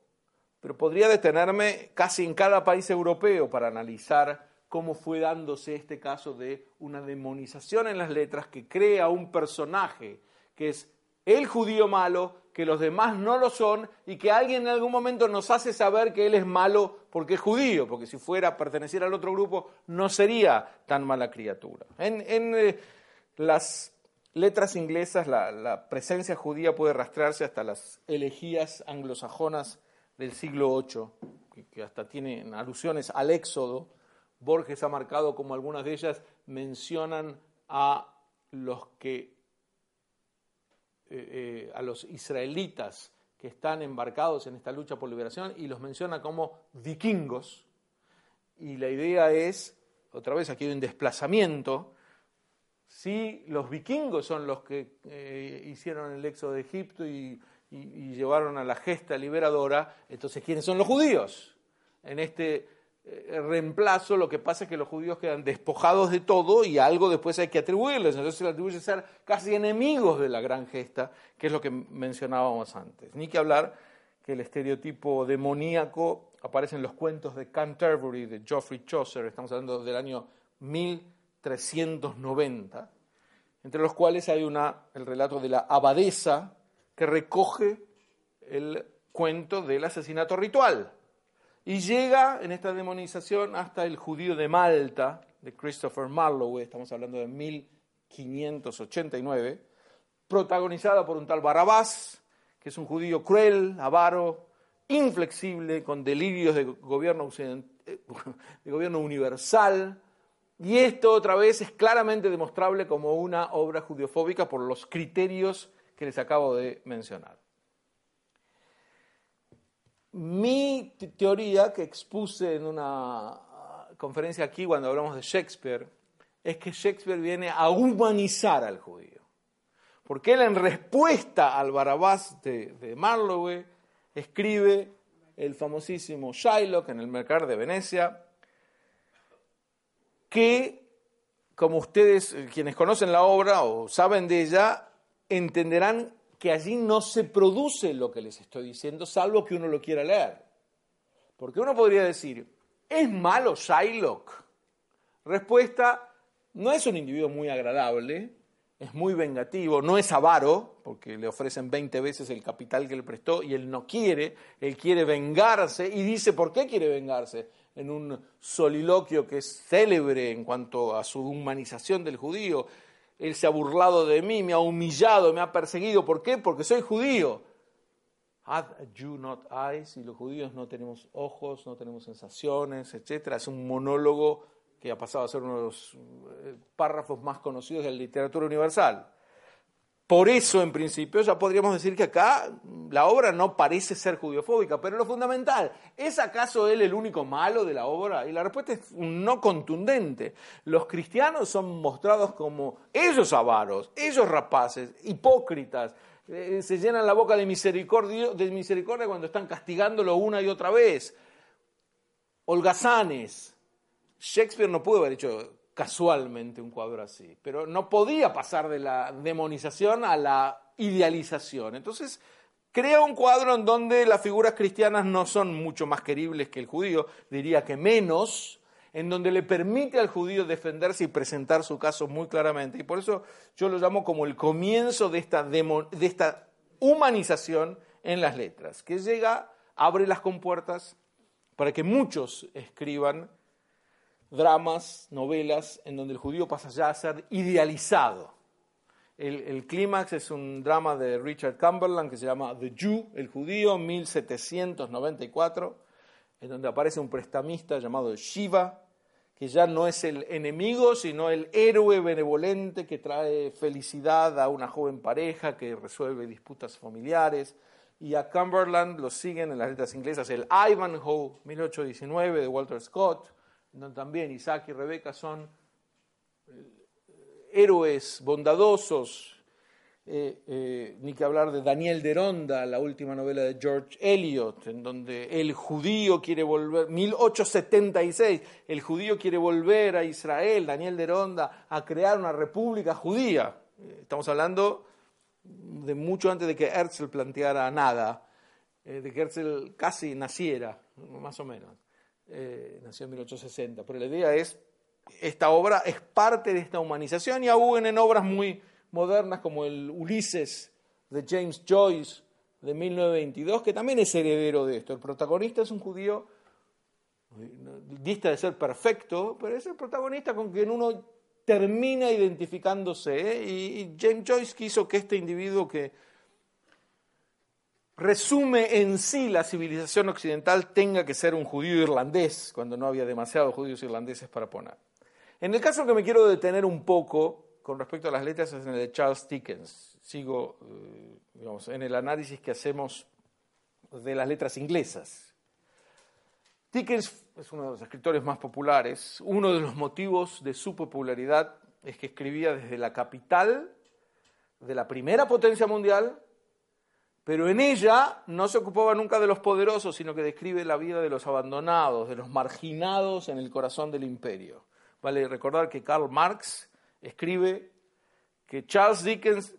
S1: pero podría detenerme casi en cada país europeo para analizar cómo fue dándose este caso de una demonización en las letras que crea un personaje que es el judío malo que los demás no lo son y que alguien en algún momento nos hace saber que él es malo porque es judío, porque si fuera a pertenecer al otro grupo no sería tan mala criatura. En, eh, las letras inglesas la, la, presencia judía puede rastrearse hasta las elegías anglosajonas del siglo VIII, que hasta tienen alusiones al Éxodo. Borges ha marcado como algunas de ellas mencionan a los que eh, eh, a los israelitas que están embarcados en esta lucha por liberación y los menciona como vikingos. Y la idea es, otra vez aquí hay un desplazamiento, si los vikingos son los que eh, hicieron el éxodo de Egipto y, y, llevaron a la gesta liberadora, entonces ¿quiénes son los judíos? En este reemplazo, lo que pasa es que los judíos quedan despojados de todo y algo después hay que atribuirles. Entonces se les atribuye ser casi enemigos de la gran gesta, que es lo que mencionábamos antes. Ni que hablar que el estereotipo demoníaco aparece en los cuentos de Canterbury de Geoffrey Chaucer, estamos hablando del año 1390, entre los cuales hay una, el relato de la abadesa que recoge el cuento del asesinato ritual y llega en esta demonización hasta el judío de Malta, de Christopher Marlowe, estamos hablando de 1589, protagonizada por un tal Barabás, que es un judío cruel, avaro, inflexible, con delirios de gobierno, de gobierno universal. Y esto otra vez es claramente demostrable como una obra judiofóbica por los criterios que les acabo de mencionar. Mi teoría que expuse en una conferencia aquí cuando hablamos de Shakespeare es que Shakespeare viene a humanizar al judío. Porque él en respuesta al Barabás de, Marlowe escribe el famosísimo Shylock en el Mercader de Venecia, que, como ustedes, quienes conocen la obra o saben de ella, entenderán que allí no se produce lo que les estoy diciendo, salvo que uno lo quiera leer. Porque uno podría decir, ¿es malo Shylock? Respuesta, no es un individuo muy agradable, es muy vengativo, no es avaro, porque le ofrecen 20 veces el capital que le prestó y él no quiere, él quiere vengarse y dice por qué quiere vengarse en un soliloquio que es célebre en cuanto a su humanización del judío. Él se ha burlado de mí, me ha humillado, me ha perseguido. ¿Por qué? Porque soy judío. Have you not eyes? Y los judíos no tenemos ojos, no tenemos sensaciones, etc. Es un monólogo que ha pasado a ser uno de los eh, párrafos más conocidos de la literatura universal. Por eso, en principio, ya podríamos decir que acá la obra no parece ser judiofóbica, pero lo fundamental, ¿es acaso él el único malo de la obra? Y la respuesta es no contundente. Los cristianos son mostrados como ellos avaros, ellos rapaces, hipócritas, eh, se llenan la boca de misericordia, de misericordia cuando están castigándolo una y otra vez. Holgazanes. Shakespeare no pudo haber hecho casualmente un cuadro así, pero no podía pasar de la demonización a la idealización. Entonces, crea un cuadro en donde las figuras cristianas no son mucho más queribles que el judío, diría que menos, en donde le permite al judío defenderse y presentar su caso muy claramente. Y por eso yo lo llamo como el comienzo de esta, de esta humanización en las letras, que llega, abre las compuertas para que muchos escriban dramas, novelas, en donde el judío pasa ya a ser idealizado. El, clímax es un drama de Richard Cumberland que se llama The Jew, el judío, 1794, en donde aparece un prestamista llamado Shiva, que ya no es el enemigo, sino el héroe benevolente que trae felicidad a una joven pareja, que resuelve disputas familiares. Y a Cumberland lo siguen en las letras inglesas el Ivanhoe, 1819, de Walter Scott, donde también Isaac y Rebeca son héroes bondadosos, eh, eh, ni que hablar de Daniel Deronda, la última novela de George Eliot, en donde el judío quiere volver, 1876, el judío quiere volver a Israel, Daniel Deronda, a crear una república judía. Eh, estamos hablando de mucho antes de que Herzl planteara nada, de que Herzl casi naciera, más o menos. Nació en 1860, pero la idea es esta obra es parte de esta humanización y aún en obras muy modernas como el Ulises de James Joyce de 1922, que también es heredero de esto. El protagonista es un judío, dista de ser perfecto, pero es el protagonista con quien uno termina identificándose. ¿eh? Y, James Joyce quiso que este individuo que resume en sí la civilización occidental tenga que ser un judío irlandés, cuando no había demasiados judíos irlandeses para poner. En el caso que me quiero detener un poco con respecto a las letras es en el de Charles Dickens. Sigo eh, en el análisis que hacemos de las letras inglesas. Dickens es uno de los escritores más populares. Uno de los motivos de su popularidad es que escribía desde la capital de la primera potencia mundial, pero en ella no se ocupaba nunca de los poderosos, sino que describe la vida de los abandonados, de los marginados en el corazón del imperio. Vale recordar que Karl Marx escribe que Charles Dickens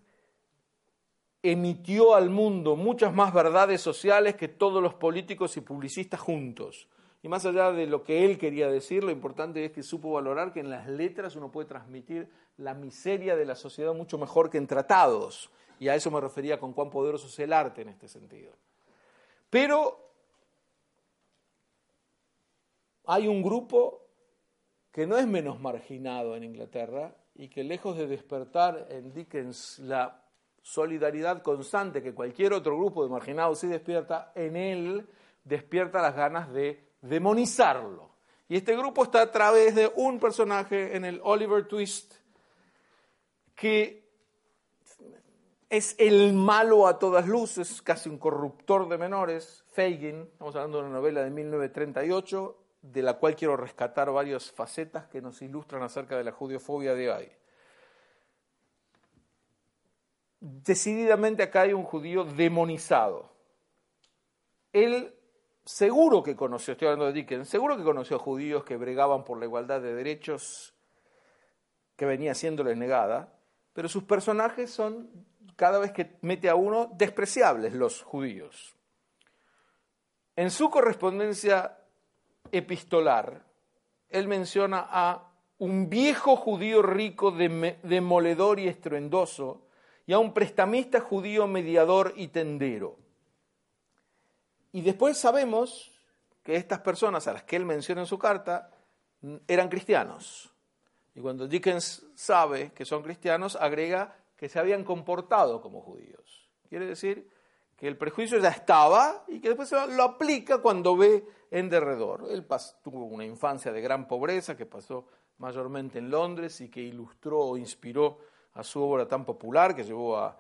S1: emitió al mundo muchas más verdades sociales que todos los políticos y publicistas juntos. Y más allá de lo que él quería decir, lo importante es que supo valorar que en las letras uno puede transmitir la miseria de la sociedad mucho mejor que en tratados. Y a eso me refería con cuán poderoso es el arte en este sentido. Pero hay un grupo que no es menos marginado en Inglaterra y que lejos de despertar en Dickens la solidaridad constante que cualquier otro grupo de marginados sí despierta, en él despierta las ganas de demonizarlo. Y este grupo está a través de un personaje en el Oliver Twist que es el malo a todas luces, casi un corruptor de menores, Fagin, estamos hablando de una novela de 1938, de la cual quiero rescatar varias facetas que nos ilustran acerca de la judiofobia de hoy. Decididamente acá hay un judío demonizado. Él seguro que conoció, estoy hablando de Dickens, seguro que conoció a judíos que bregaban por la igualdad de derechos que venía siéndoles negada, pero sus personajes son, cada vez que mete a uno, despreciables los judíos. En su correspondencia epistolar, él menciona a un viejo judío rico, demoledor y estruendoso, y a un prestamista judío mediador y tendero. Y después sabemos que estas personas a las que él menciona en su carta eran cristianos. Y cuando Dickens sabe que son cristianos, agrega que se habían comportado como judíos. Quiere decir que el prejuicio ya estaba y que después lo aplica cuando ve en derredor. Él tuvo una infancia de gran pobreza que pasó mayormente en Londres y que ilustró o inspiró a su obra tan popular que llevó a,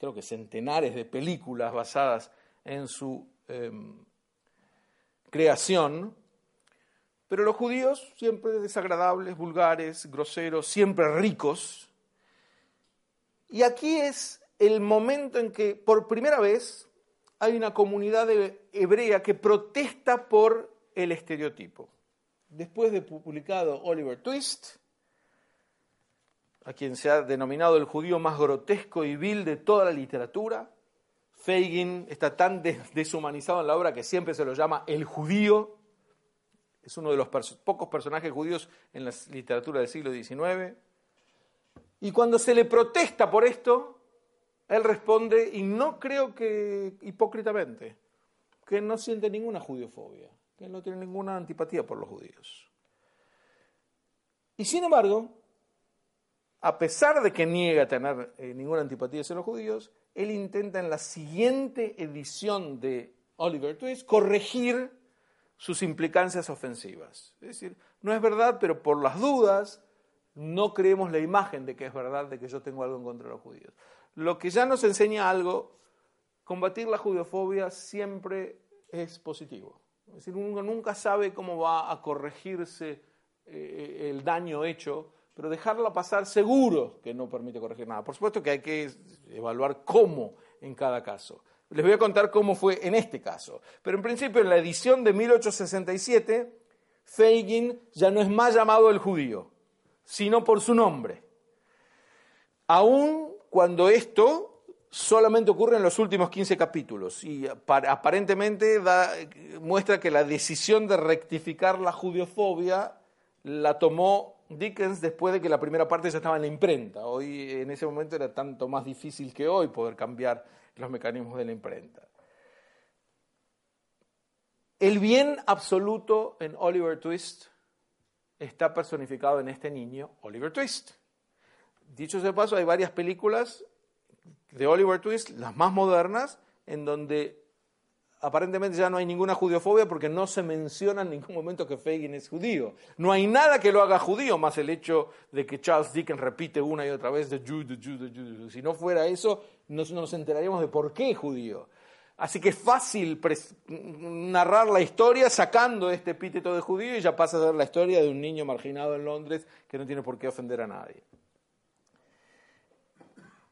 S1: creo que centenares de películas basadas en su em, creación. Pero los judíos siempre desagradables, vulgares, groseros, siempre ricos. Y aquí es el momento en que por primera vez hay una comunidad hebrea que protesta por el estereotipo. Después de publicado Oliver Twist, a quien se ha denominado el judío más grotesco y vil de toda la literatura. Fagin está tan deshumanizado en la obra que siempre se lo llama el judío. Es uno de los pocos personajes judíos en la literatura del siglo XIX. Y cuando se le protesta por esto, él responde, y no creo que hipócritamente, que no siente ninguna judiofobia, que no tiene ninguna antipatía por los judíos. Y sin embargo, a pesar de que niega tener eh, ninguna antipatía hacia los judíos, él intenta en la siguiente edición de Oliver Twist corregir sus implicancias ofensivas. Es decir, no es verdad, pero por las dudas no creemos la imagen de que es verdad de que yo tengo algo en contra de los judíos. Lo que ya nos enseña algo, combatir la judiofobia siempre es positivo. Es decir, uno nunca sabe cómo va a corregirse eh, el daño hecho, pero dejarla pasar seguro que no permite corregir nada. Por supuesto que hay que evaluar cómo en cada caso. Les voy a contar cómo fue en este caso. Pero en principio, en la edición de 1867, Fagin ya no es más llamado el judío sino por su nombre. Aún cuando solamente ocurre en los últimos 15 capítulos y aparentemente muestra que la decisión de rectificar la judiofobia la tomó Dickens después de que la primera parte ya estaba en la imprenta. Hoy en ese momento era tanto más difícil que hoy poder cambiar los mecanismos de la imprenta. El bien absoluto en Oliver Twist está personificado en este niño, Oliver Twist. Dicho sea paso, hay varias películas de Oliver Twist, las más modernas, en donde aparentemente ya no hay ninguna judiofobia porque no se menciona en ningún momento que Fagin es judío. No hay nada que lo haga judío, más el hecho de que Charles Dickens repite una y otra vez de the Jew, the. Si no fuera eso, no nos enteraríamos de por qué judío. Así que es fácil narrar la historia sacando este epíteto de judío y ya pasa a ser la historia de un niño marginado en Londres que no tiene por qué ofender a nadie.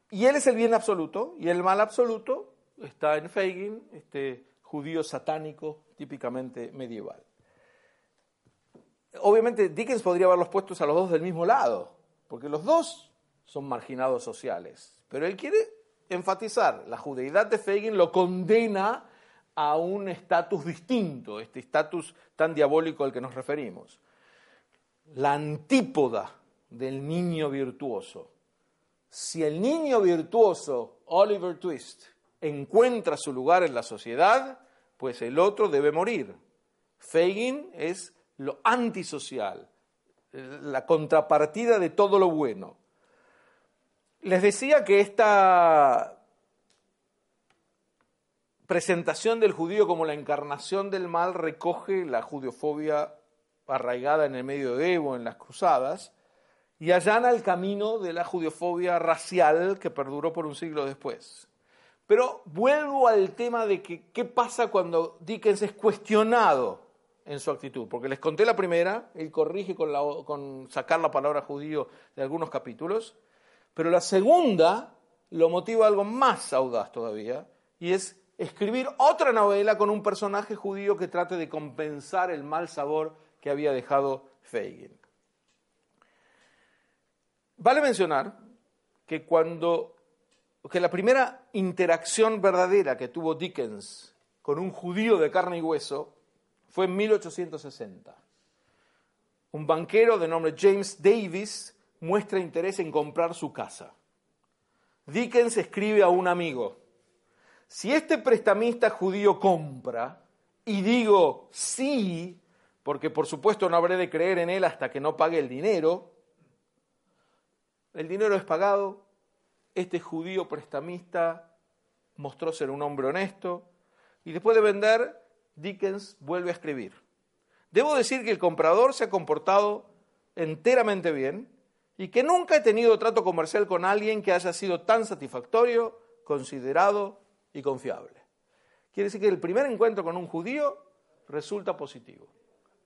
S1: Y él es el bien absoluto y el mal absoluto está en Fagin, este judío satánico típicamente medieval. Obviamente Dickens podría haberlos puestos a los dos del mismo lado, porque los dos son marginados sociales, pero él quiere enfatizar, la judeidad de Fagin lo condena a un estatus distinto, este estatus tan diabólico al que nos referimos. La antípoda del niño virtuoso. Si el niño virtuoso, Oliver Twist, encuentra su lugar en la sociedad, pues el otro debe morir. Fagin es lo antisocial, la contrapartida de todo lo bueno. Les decía que esta presentación del judío como la encarnación del mal recoge la judiofobia arraigada en el medioevo, en las cruzadas, y allana el camino de la judiofobia racial que perduró por un siglo después. Pero vuelvo al tema de que, qué pasa cuando Dickens es cuestionado en su actitud, porque les conté la primera, él corrige con, con sacar la palabra judío de algunos capítulos, pero la segunda lo motiva algo más audaz todavía, y es escribir otra novela con un personaje judío que trate de compensar el mal sabor que había dejado Fagin. Vale mencionar que cuando que la primera interacción verdadera que tuvo Dickens con un judío de carne y hueso fue en 1860. Un banquero de nombre James Davis muestra interés en comprar su casa. Dickens escribe a un amigo, si este prestamista judío compra, y digo sí, porque por supuesto no habré de creer en él hasta que no pague el dinero, el dinero es pagado, este judío prestamista mostró ser un hombre honesto, y después de vender, Dickens vuelve a escribir. Debo decir que el comprador se ha comportado enteramente bien, y que nunca he tenido trato comercial con alguien que haya sido tan satisfactorio, considerado y confiable. Quiere decir que el primer encuentro con un judío resulta positivo.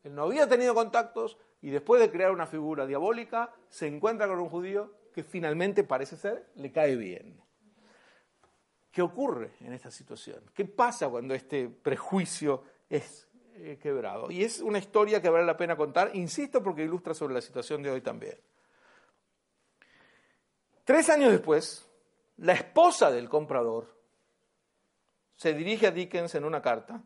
S1: Él no había tenido contactos y después de crear una figura diabólica se encuentra con un judío que finalmente parece ser le cae bien. ¿Qué ocurre en esta situación? ¿Qué pasa cuando este prejuicio es eh, quebrado? Y es una historia que vale la pena contar, insisto, porque ilustra sobre la situación de hoy también. Tres años después, la esposa del comprador se dirige a Dickens en una carta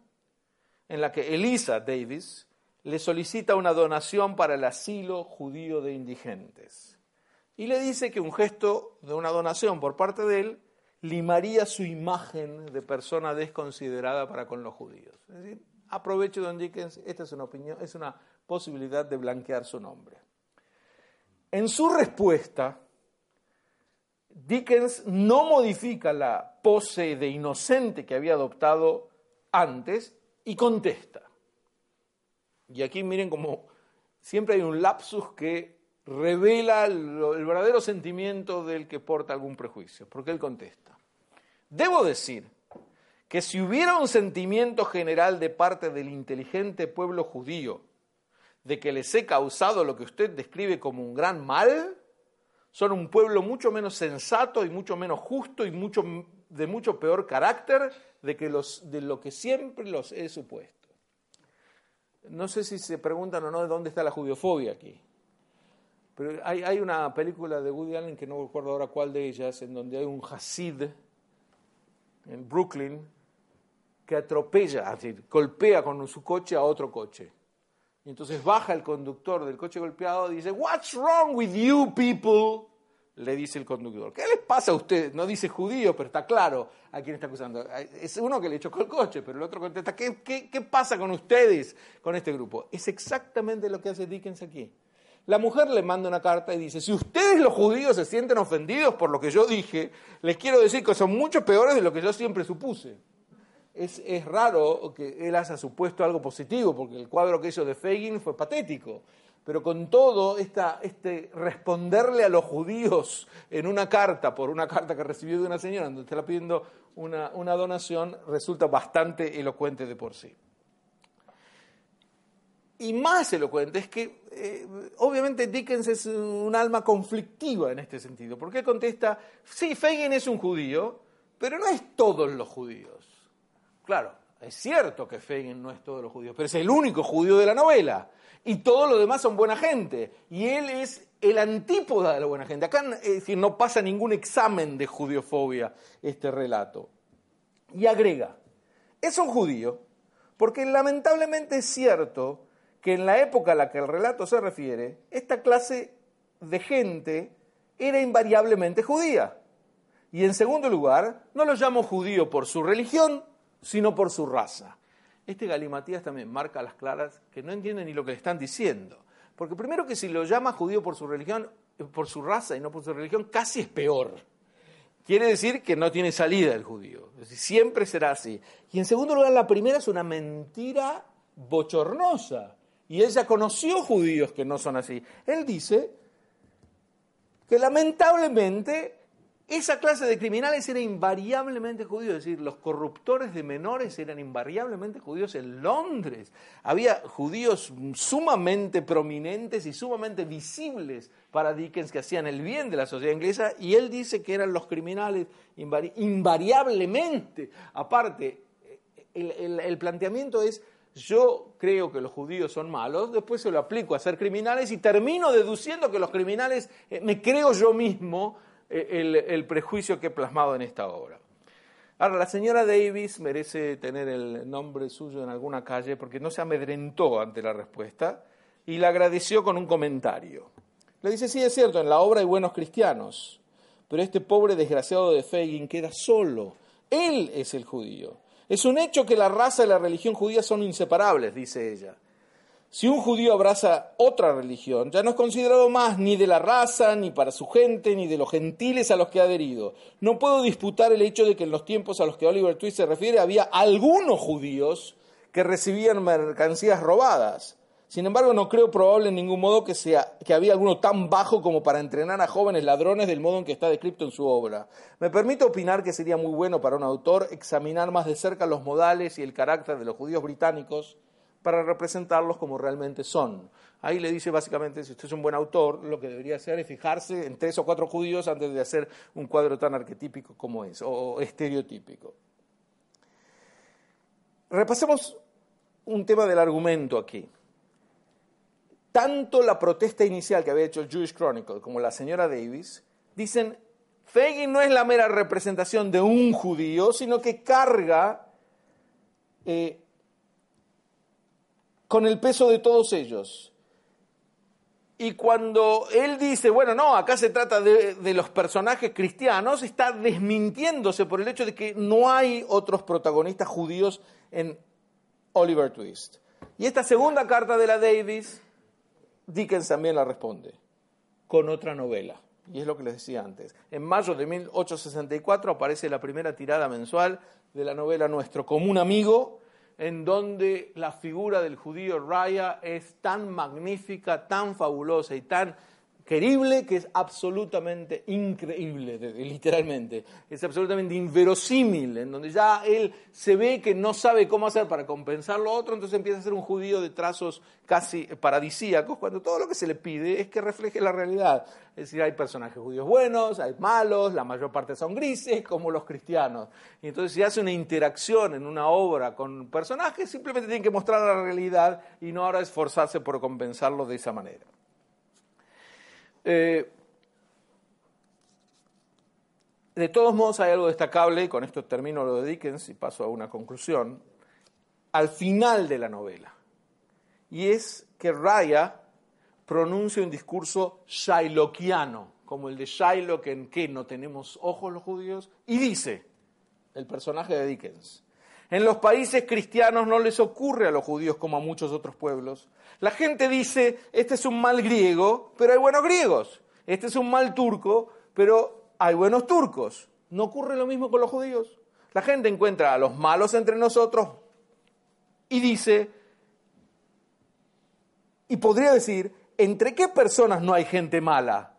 S1: en la que Elisa Davis le solicita una donación para el asilo judío de indigentes. Y le dice que un gesto de una donación por parte de él limaría su imagen de persona desconsiderada para con los judíos. Es decir, aprovecho don Dickens, esta es una opinión, es una posibilidad de blanquear su nombre. En su respuesta, Dickens no modifica la pose de inocente que había adoptado antes y contesta. Y aquí miren como siempre hay un lapsus que revela el verdadero sentimiento del que porta algún prejuicio, porque él contesta. Debo decir que si hubiera un sentimiento general de parte del inteligente pueblo judío de que les he causado lo que usted describe como un gran mal, son un pueblo mucho menos sensato y mucho menos justo y mucho, de mucho peor carácter de, que los, de lo que siempre los he supuesto. No sé si se preguntan o no de dónde está la judiofobia aquí. Pero hay, hay una película de Woody Allen, que no recuerdo ahora cuál de ellas, en donde hay un Hasid en Brooklyn que atropella, es decir, golpea con su coche a otro coche. Entonces baja el conductor del coche golpeado y dice, What's wrong with you people? Le dice el conductor. ¿Qué les pasa a ustedes? No dice judío, pero está claro a quién está acusando. Es uno que le chocó el coche, pero el otro contesta, ¿qué, qué, qué pasa con ustedes, con este grupo? Es exactamente lo que hace Dickens aquí. La mujer le manda una carta y dice, si ustedes los judíos se sienten ofendidos por lo que yo dije, les quiero decir que son mucho peores de lo que yo siempre supuse es, raro que él haya supuesto algo positivo, porque el cuadro que hizo de Fagin fue patético. Pero con todo, este responderle a los judíos en una carta, por una carta que recibió de una señora, donde está pidiendo una, donación, resulta bastante elocuente de por sí. Y más elocuente es que, eh, obviamente, Dickens es un alma conflictiva en este sentido, porque él contesta, sí, Fagin es un judío, pero no es todos los judíos. Claro, es cierto que Fagin no es todos los judíos, pero es el único judío de la novela. Y todos los demás son buena gente. Y él es el antípoda de la buena gente. Acá es decir, no pasa ningún examen de judiofobia este relato. Y agrega, es un judío porque lamentablemente es cierto que en la época a la que el relato se refiere, esta clase de gente era invariablemente judía. Y en segundo lugar, no lo llamo judío por su religión, sino por su raza. Este Galimatías también marca a las claras que no entienden ni lo que le están diciendo. Porque primero que si lo llama judío por su religión, por su raza y no por su religión, casi es peor. Quiere decir que no tiene salida el judío. siempre será así. Y en segundo lugar, la primera es una mentira bochornosa. Y ella conoció judíos que no son así. Él dice que lamentablemente esa clase de criminales era invariablemente judíos, es decir, los corruptores de menores eran invariablemente judíos en Londres. Había judíos sumamente prominentes y sumamente visibles para Dickens que hacían el bien de la sociedad inglesa y él dice que eran los criminales invariablemente. Aparte, el, planteamiento es yo creo que los judíos son malos, después se lo aplico a ser criminales y termino deduciendo que los criminales eh, me creo yo mismo el, prejuicio que he plasmado en esta obra. Ahora, la señora Davis merece tener el nombre suyo en alguna calle porque no se amedrentó ante la respuesta y la agradeció con un comentario. Le dice, sí, es cierto, en la obra hay buenos cristianos, pero este pobre desgraciado de Fagin queda solo. Él es el judío. Es un hecho que la raza y la religión judía son inseparables, dice ella. Si un judío abraza otra religión, ya no es considerado más ni de la raza, ni para su gente, ni de los gentiles a los que ha adherido. No puedo disputar el hecho de que en los tiempos a los que Oliver Twist se refiere había algunos judíos que recibían mercancías robadas. Sin embargo, no creo probable en ningún modo que, sea, que había alguno tan bajo como para entrenar a jóvenes ladrones del modo en que está descrito en su obra. Me permito opinar que sería muy bueno para un autor examinar más de cerca los modales y el carácter de los judíos británicos para representarlos como realmente son. Ahí le dice básicamente, si usted es un buen autor, lo que debería hacer es fijarse en tres o cuatro judíos antes de hacer un cuadro tan arquetípico como es, o estereotípico. Repasemos un tema del argumento aquí. Tanto la protesta inicial que había hecho el Jewish Chronicle como la señora Davis dicen Fagin no es la mera representación de un judío, sino que carga eh, con el peso de todos ellos. Y cuando él dice, bueno, no, acá se trata de, de, los personajes cristianos, está desmintiéndose por el hecho de que no hay otros protagonistas judíos en Oliver Twist. Y esta segunda carta de la Davis, Dickens también la responde con otra novela. Y es lo que les decía antes. En mayo de 1864 aparece la primera tirada mensual de la novela Nuestro común amigo, en donde la figura del judío Raya es tan magnífica, tan fabulosa y tan querible que es absolutamente increíble, literalmente. Es absolutamente inverosímil, en donde ya él se ve que no sabe cómo hacer para compensar lo otro, entonces empieza a ser un judío de trazos casi paradisíacos, cuando todo lo que se le pide es que refleje la realidad. Es decir, hay personajes judíos buenos, hay malos, la mayor parte son grises, como los cristianos. Y entonces si hace una interacción en una obra con personajes, simplemente tiene que mostrar la realidad y no ahora esforzarse por compensarlo de esa manera. Eh, de todos modos hay algo destacable, y con esto termino lo de Dickens y paso a una conclusión, al final de la novela. Y es que Raya pronuncia un discurso shylockiano, como el de Shylock en que no tenemos ojos los judíos, y dice, el personaje de Dickens, en los países cristianos no les ocurre a los judíos como a muchos otros pueblos. La gente dice, este es un mal griego, pero hay buenos griegos. Este es un mal turco, pero hay buenos turcos. ¿No ocurre lo mismo con los judíos? La gente encuentra a los malos entre nosotros y dice, y podría decir, ¿entre qué personas no hay gente mala?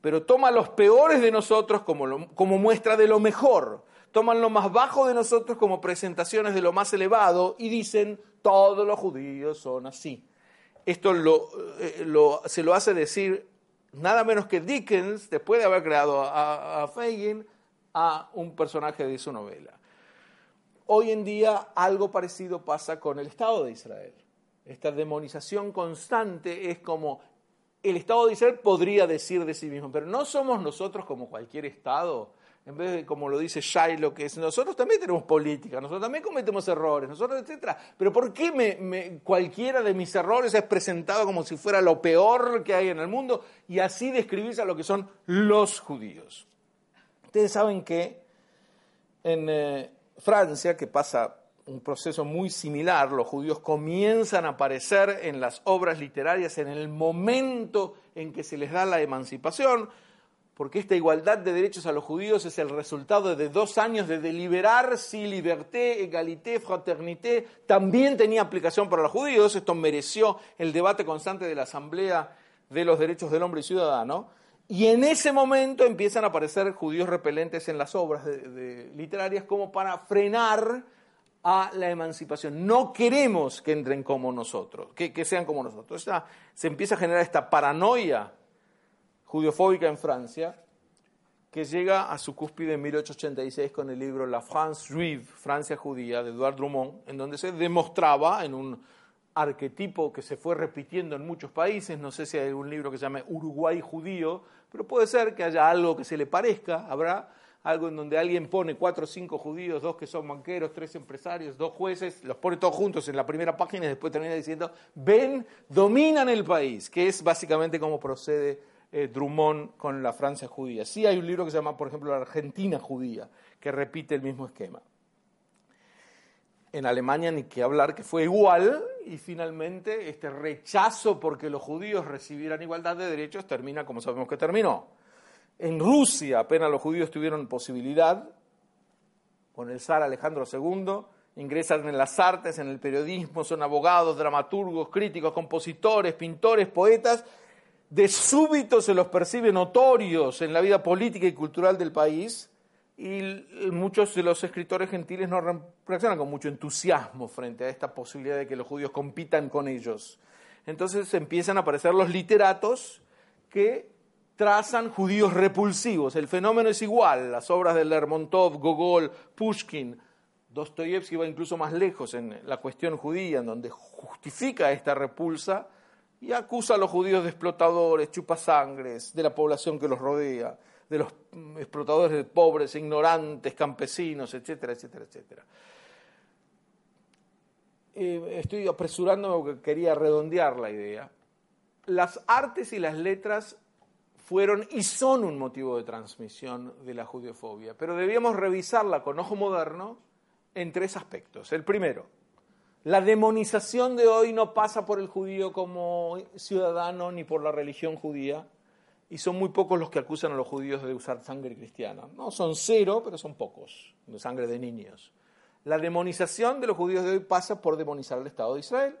S1: Pero toma los peores de nosotros como, como muestra de lo mejor toman lo más bajo de nosotros como presentaciones de lo más elevado y dicen, todos los judíos son así. Esto eh, se lo hace decir nada menos que Dickens, después de haber creado a, a Fagin, a un personaje de su novela. Hoy en día algo parecido pasa con el Estado de Israel. Esta demonización constante es como el Estado de Israel podría decir de sí mismo, pero no somos nosotros como cualquier Estado en vez de como lo dice Shiloh, que es nosotros también tenemos política, nosotros también cometemos errores, nosotros, etcétera. Pero ¿por qué me, cualquiera de mis errores es presentado como si fuera lo peor que hay en el mundo y así describirse a lo que son los judíos? Ustedes saben que en eh, Francia, que pasa un proceso muy similar, los judíos comienzan a aparecer en las obras literarias en el momento en que se les da la emancipación, porque esta igualdad de derechos a los judíos es el resultado de dos años de deliberar si liberté, égalité, fraternité también tenía aplicación para los judíos. Esto mereció el debate constante de la Asamblea de los Derechos del Hombre y Ciudadano. Y en ese momento empiezan a aparecer judíos repelentes en las obras literarias como para frenar a la emancipación. No queremos que entren como nosotros, que, que sean como nosotros. O sea, se empieza a generar esta paranoia judiofóbica en Francia, que llega a su cúspide en 1886 con el libro La France Juive, Francia judía, de Edouard Drummond, en donde se demostraba en un arquetipo que se fue repitiendo en muchos países, no sé si hay un libro que se llame Uruguay judío, pero puede ser que haya algo que se le parezca, habrá algo en donde alguien pone cuatro o cinco judíos, dos que son banqueros, tres empresarios, dos jueces, los pone todos juntos en la primera página y después termina diciendo, ven, dominan el país, que es básicamente como procede eh, Drummond con la Francia judía. Sí hay un libro que se llama, por ejemplo, La Argentina judía, que repite el mismo esquema. En Alemania ni que hablar que fue igual y finalmente este rechazo porque los judíos recibieran igualdad de derechos termina como sabemos que terminó. En Rusia apenas los judíos tuvieron posibilidad, con el zar Alejandro II, ingresan en las artes, en el periodismo, son abogados, dramaturgos, críticos, compositores, pintores, poetas, de súbito se los percibe notorios en la vida política y cultural del país y muchos de los escritores gentiles no reaccionan con mucho entusiasmo frente a esta posibilidad de que los judíos compitan con ellos. Entonces empiezan a aparecer los literatos que trazan judíos repulsivos. El fenómeno es igual, las obras de Lermontov, Gogol, Pushkin, Dostoyevsky va incluso más lejos en la cuestión judía, en donde justifica esta repulsa y acusa a los judíos de explotadores, chupasangres, de la población que los rodea. de los explotadores de pobres, ignorantes, campesinos, etcétera, etcétera, etcétera. Estoy apresurándome porque quería redondear la idea. Las artes y las letras fueron y son un motivo de transmisión de la judiofobia, pero debíamos revisarla con ojo moderno en tres aspectos. El primero, la demonización de hoy no pasa por el judío como ciudadano ni por la religión judía, y son muy pocos los que acusan a los judíos de usar sangre cristiana. No son cero, pero son pocos, de sangre de niños. La demonización de los judíos de hoy pasa por demonizar al Estado de Israel.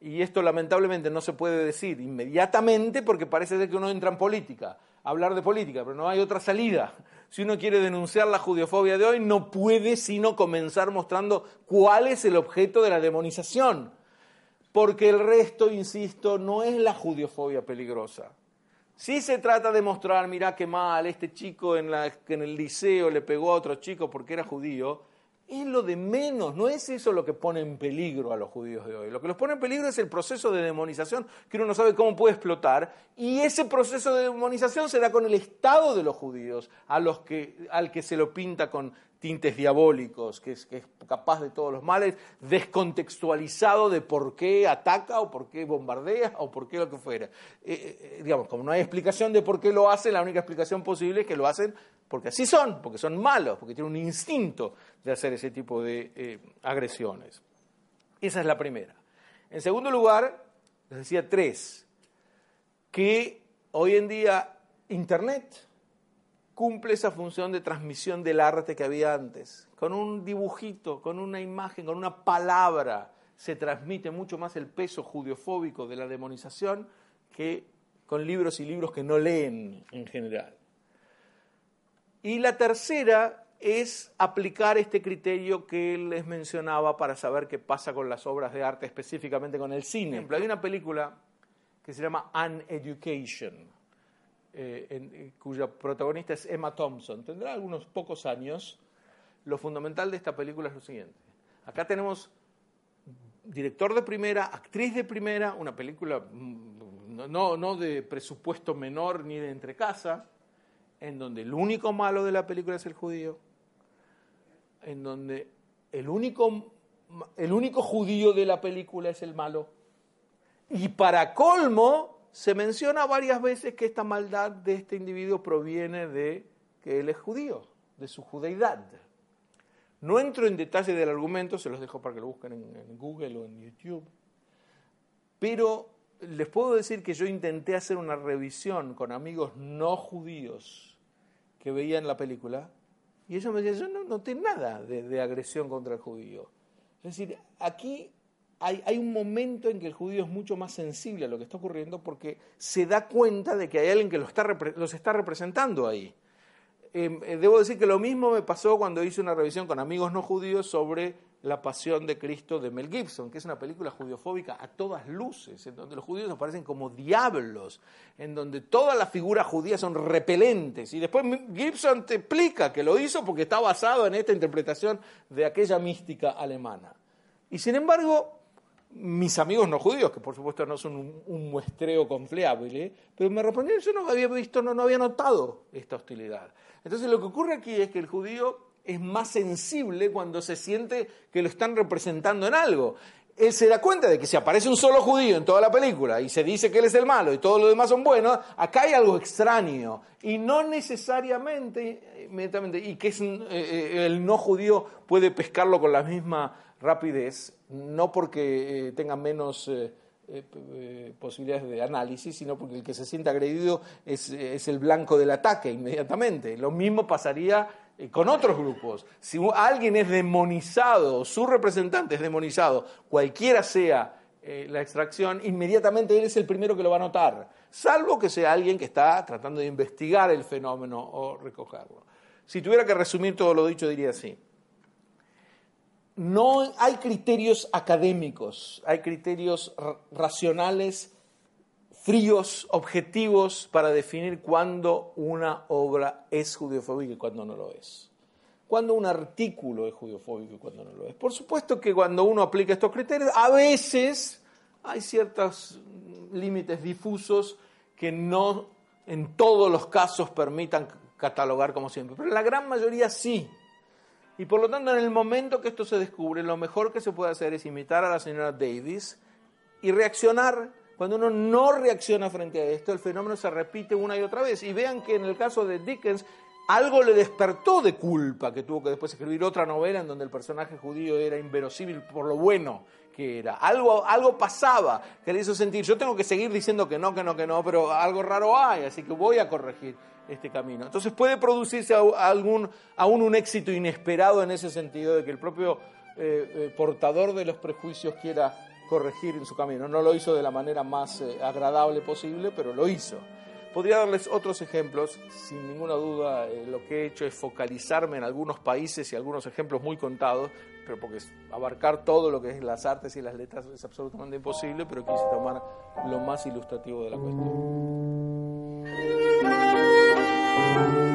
S1: Y esto lamentablemente no se puede decir inmediatamente porque parece ser que uno entra en política, hablar de política, pero no hay otra salida. Si uno quiere denunciar la judiofobia de hoy, no puede sino comenzar mostrando cuál es el objeto de la demonización. Porque el resto, insisto, no es la judiofobia peligrosa. Si se trata de mostrar, mira qué mal, este chico en, en el liceo le pegó a otro chico porque era judío, es lo de menos, no es eso lo que pone en peligro a los judíos de hoy. Lo que los pone en peligro es el proceso de demonización que uno no sabe cómo puede explotar y ese proceso de demonización se da con el estado de los judíos, al que se lo pinta con tintes diabólicos, que es, que es capaz de todos los males, descontextualizado de por qué ataca o por qué bombardea o por qué lo que fuera. Eh, eh, digamos, como no hay explicación de por qué lo hacen, la única explicación posible es que lo hacen porque así son, porque son malos, porque tienen un instinto de hacer ese tipo de eh, agresiones. Esa es la primera. En segundo lugar, les decía tres, que hoy en día Internet cumple esa función de transmisión del arte que había antes. Con un dibujito, con una imagen, con una palabra, se transmite mucho más el peso judiofóbico de la demonización que con libros y libros que no leen en general. Y la tercera es aplicar este criterio que les mencionaba para saber qué pasa con las obras de arte, específicamente con el cine. Hay una película que se llama An Education, eh, eh, cuya protagonista es Emma Thompson. Tendrá algunos pocos años. Lo fundamental de esta película es lo siguiente. Acá tenemos director de primera, actriz de primera, una película mm, no, no de presupuesto menor ni de entrecasa, en donde el único malo de la película es el judío, en donde el único, el único judío de la película es el malo. Y para colmo, se menciona varias veces que esta maldad de este individuo proviene de que él es judío, de su judeidad. No entro en detalle del argumento, se los dejo para que lo busquen en Google o en YouTube, pero les puedo decir que yo intenté hacer una revisión con amigos no judíos que veían la película y ellos me decían, yo no noté nada de, agresión contra el judío. Es decir, aquí hay, un momento en que el judío es mucho más sensible a lo que está ocurriendo porque se da cuenta de que hay alguien que lo está, los está representando ahí. Em, eh, debo decir que lo mismo me pasó cuando hice una revisión con amigos no judíos sobre La Pasión de Cristo de Mel Gibson, que es una película judiofóbica a todas luces, en donde los judíos aparecen como diablos, en donde todas las figuras judías son repelentes. Y después Gibson te explica que lo hizo porque está basado en esta interpretación de aquella mística alemana. Y sin embargo, mis amigos no judíos, que por supuesto no son un, muestreo confiable, pero me respondieron, yo no había visto, no, no había notado esta hostilidad. Entonces lo que ocurre aquí es que el judío es más sensible cuando se siente que lo están representando en algo. Él se da cuenta de que si aparece un solo judío en toda la película y se dice que él es el malo y todos los demás son buenos, acá hay algo extraño. Y no necesariamente, inmediatamente, y que eh, eh, el no judío puede pescarlo con la misma rapidez, no porque eh, tenga menos eh, eh, posibilidades de análisis, sino porque el que se siente agredido es, el blanco del ataque inmediatamente. Lo mismo pasaría eh, con otros grupos. Si alguien es demonizado, su representante es demonizado, cualquiera sea la extracción, inmediatamente él es el primero que lo va a notar, salvo que sea alguien que está tratando de investigar el fenómeno o recogerlo. Si tuviera que resumir todo lo dicho, diría así no hay criterios académicos, hay criterios racionales, fríos, objetivos para definir cuándo una obra es judiofóbica y cuándo no lo es. Cuándo un artículo es judiofóbico y cuándo no lo es. Por supuesto que cuando uno aplica estos criterios, a veces hay ciertos límites difusos que no en todos los casos permitan catalogar como siempre, pero en la gran mayoría sí. Y por lo tanto, en el momento que esto se descubre, lo mejor que se puede hacer es imitar a la señora Davis y reaccionar. Cuando uno no reacciona frente a esto, el fenómeno se repite una y otra vez. Y vean que en el caso de Dickens, algo le despertó de culpa, que tuvo que después escribir otra novela en donde el personaje judío era inverosímil por lo bueno que era. Algo, algo pasaba que le hizo sentir, yo tengo que seguir diciendo que no, que no, que no, pero algo raro hay, así que voy a corregir este camino. Entonces puede producirse algún, aún un éxito inesperado en ese sentido de que el propio eh, eh, portador de los prejuicios quiera corregir en su camino. No lo hizo de la manera más eh, agradable posible, pero lo hizo. Podría darles otros ejemplos, sin ninguna duda lo que he hecho es focalizarme en algunos países y algunos ejemplos muy contados, pero porque abarcar todo lo que es las artes y las letras es absolutamente imposible, pero quise tomar lo más ilustrativo de la cuestión. Thank you.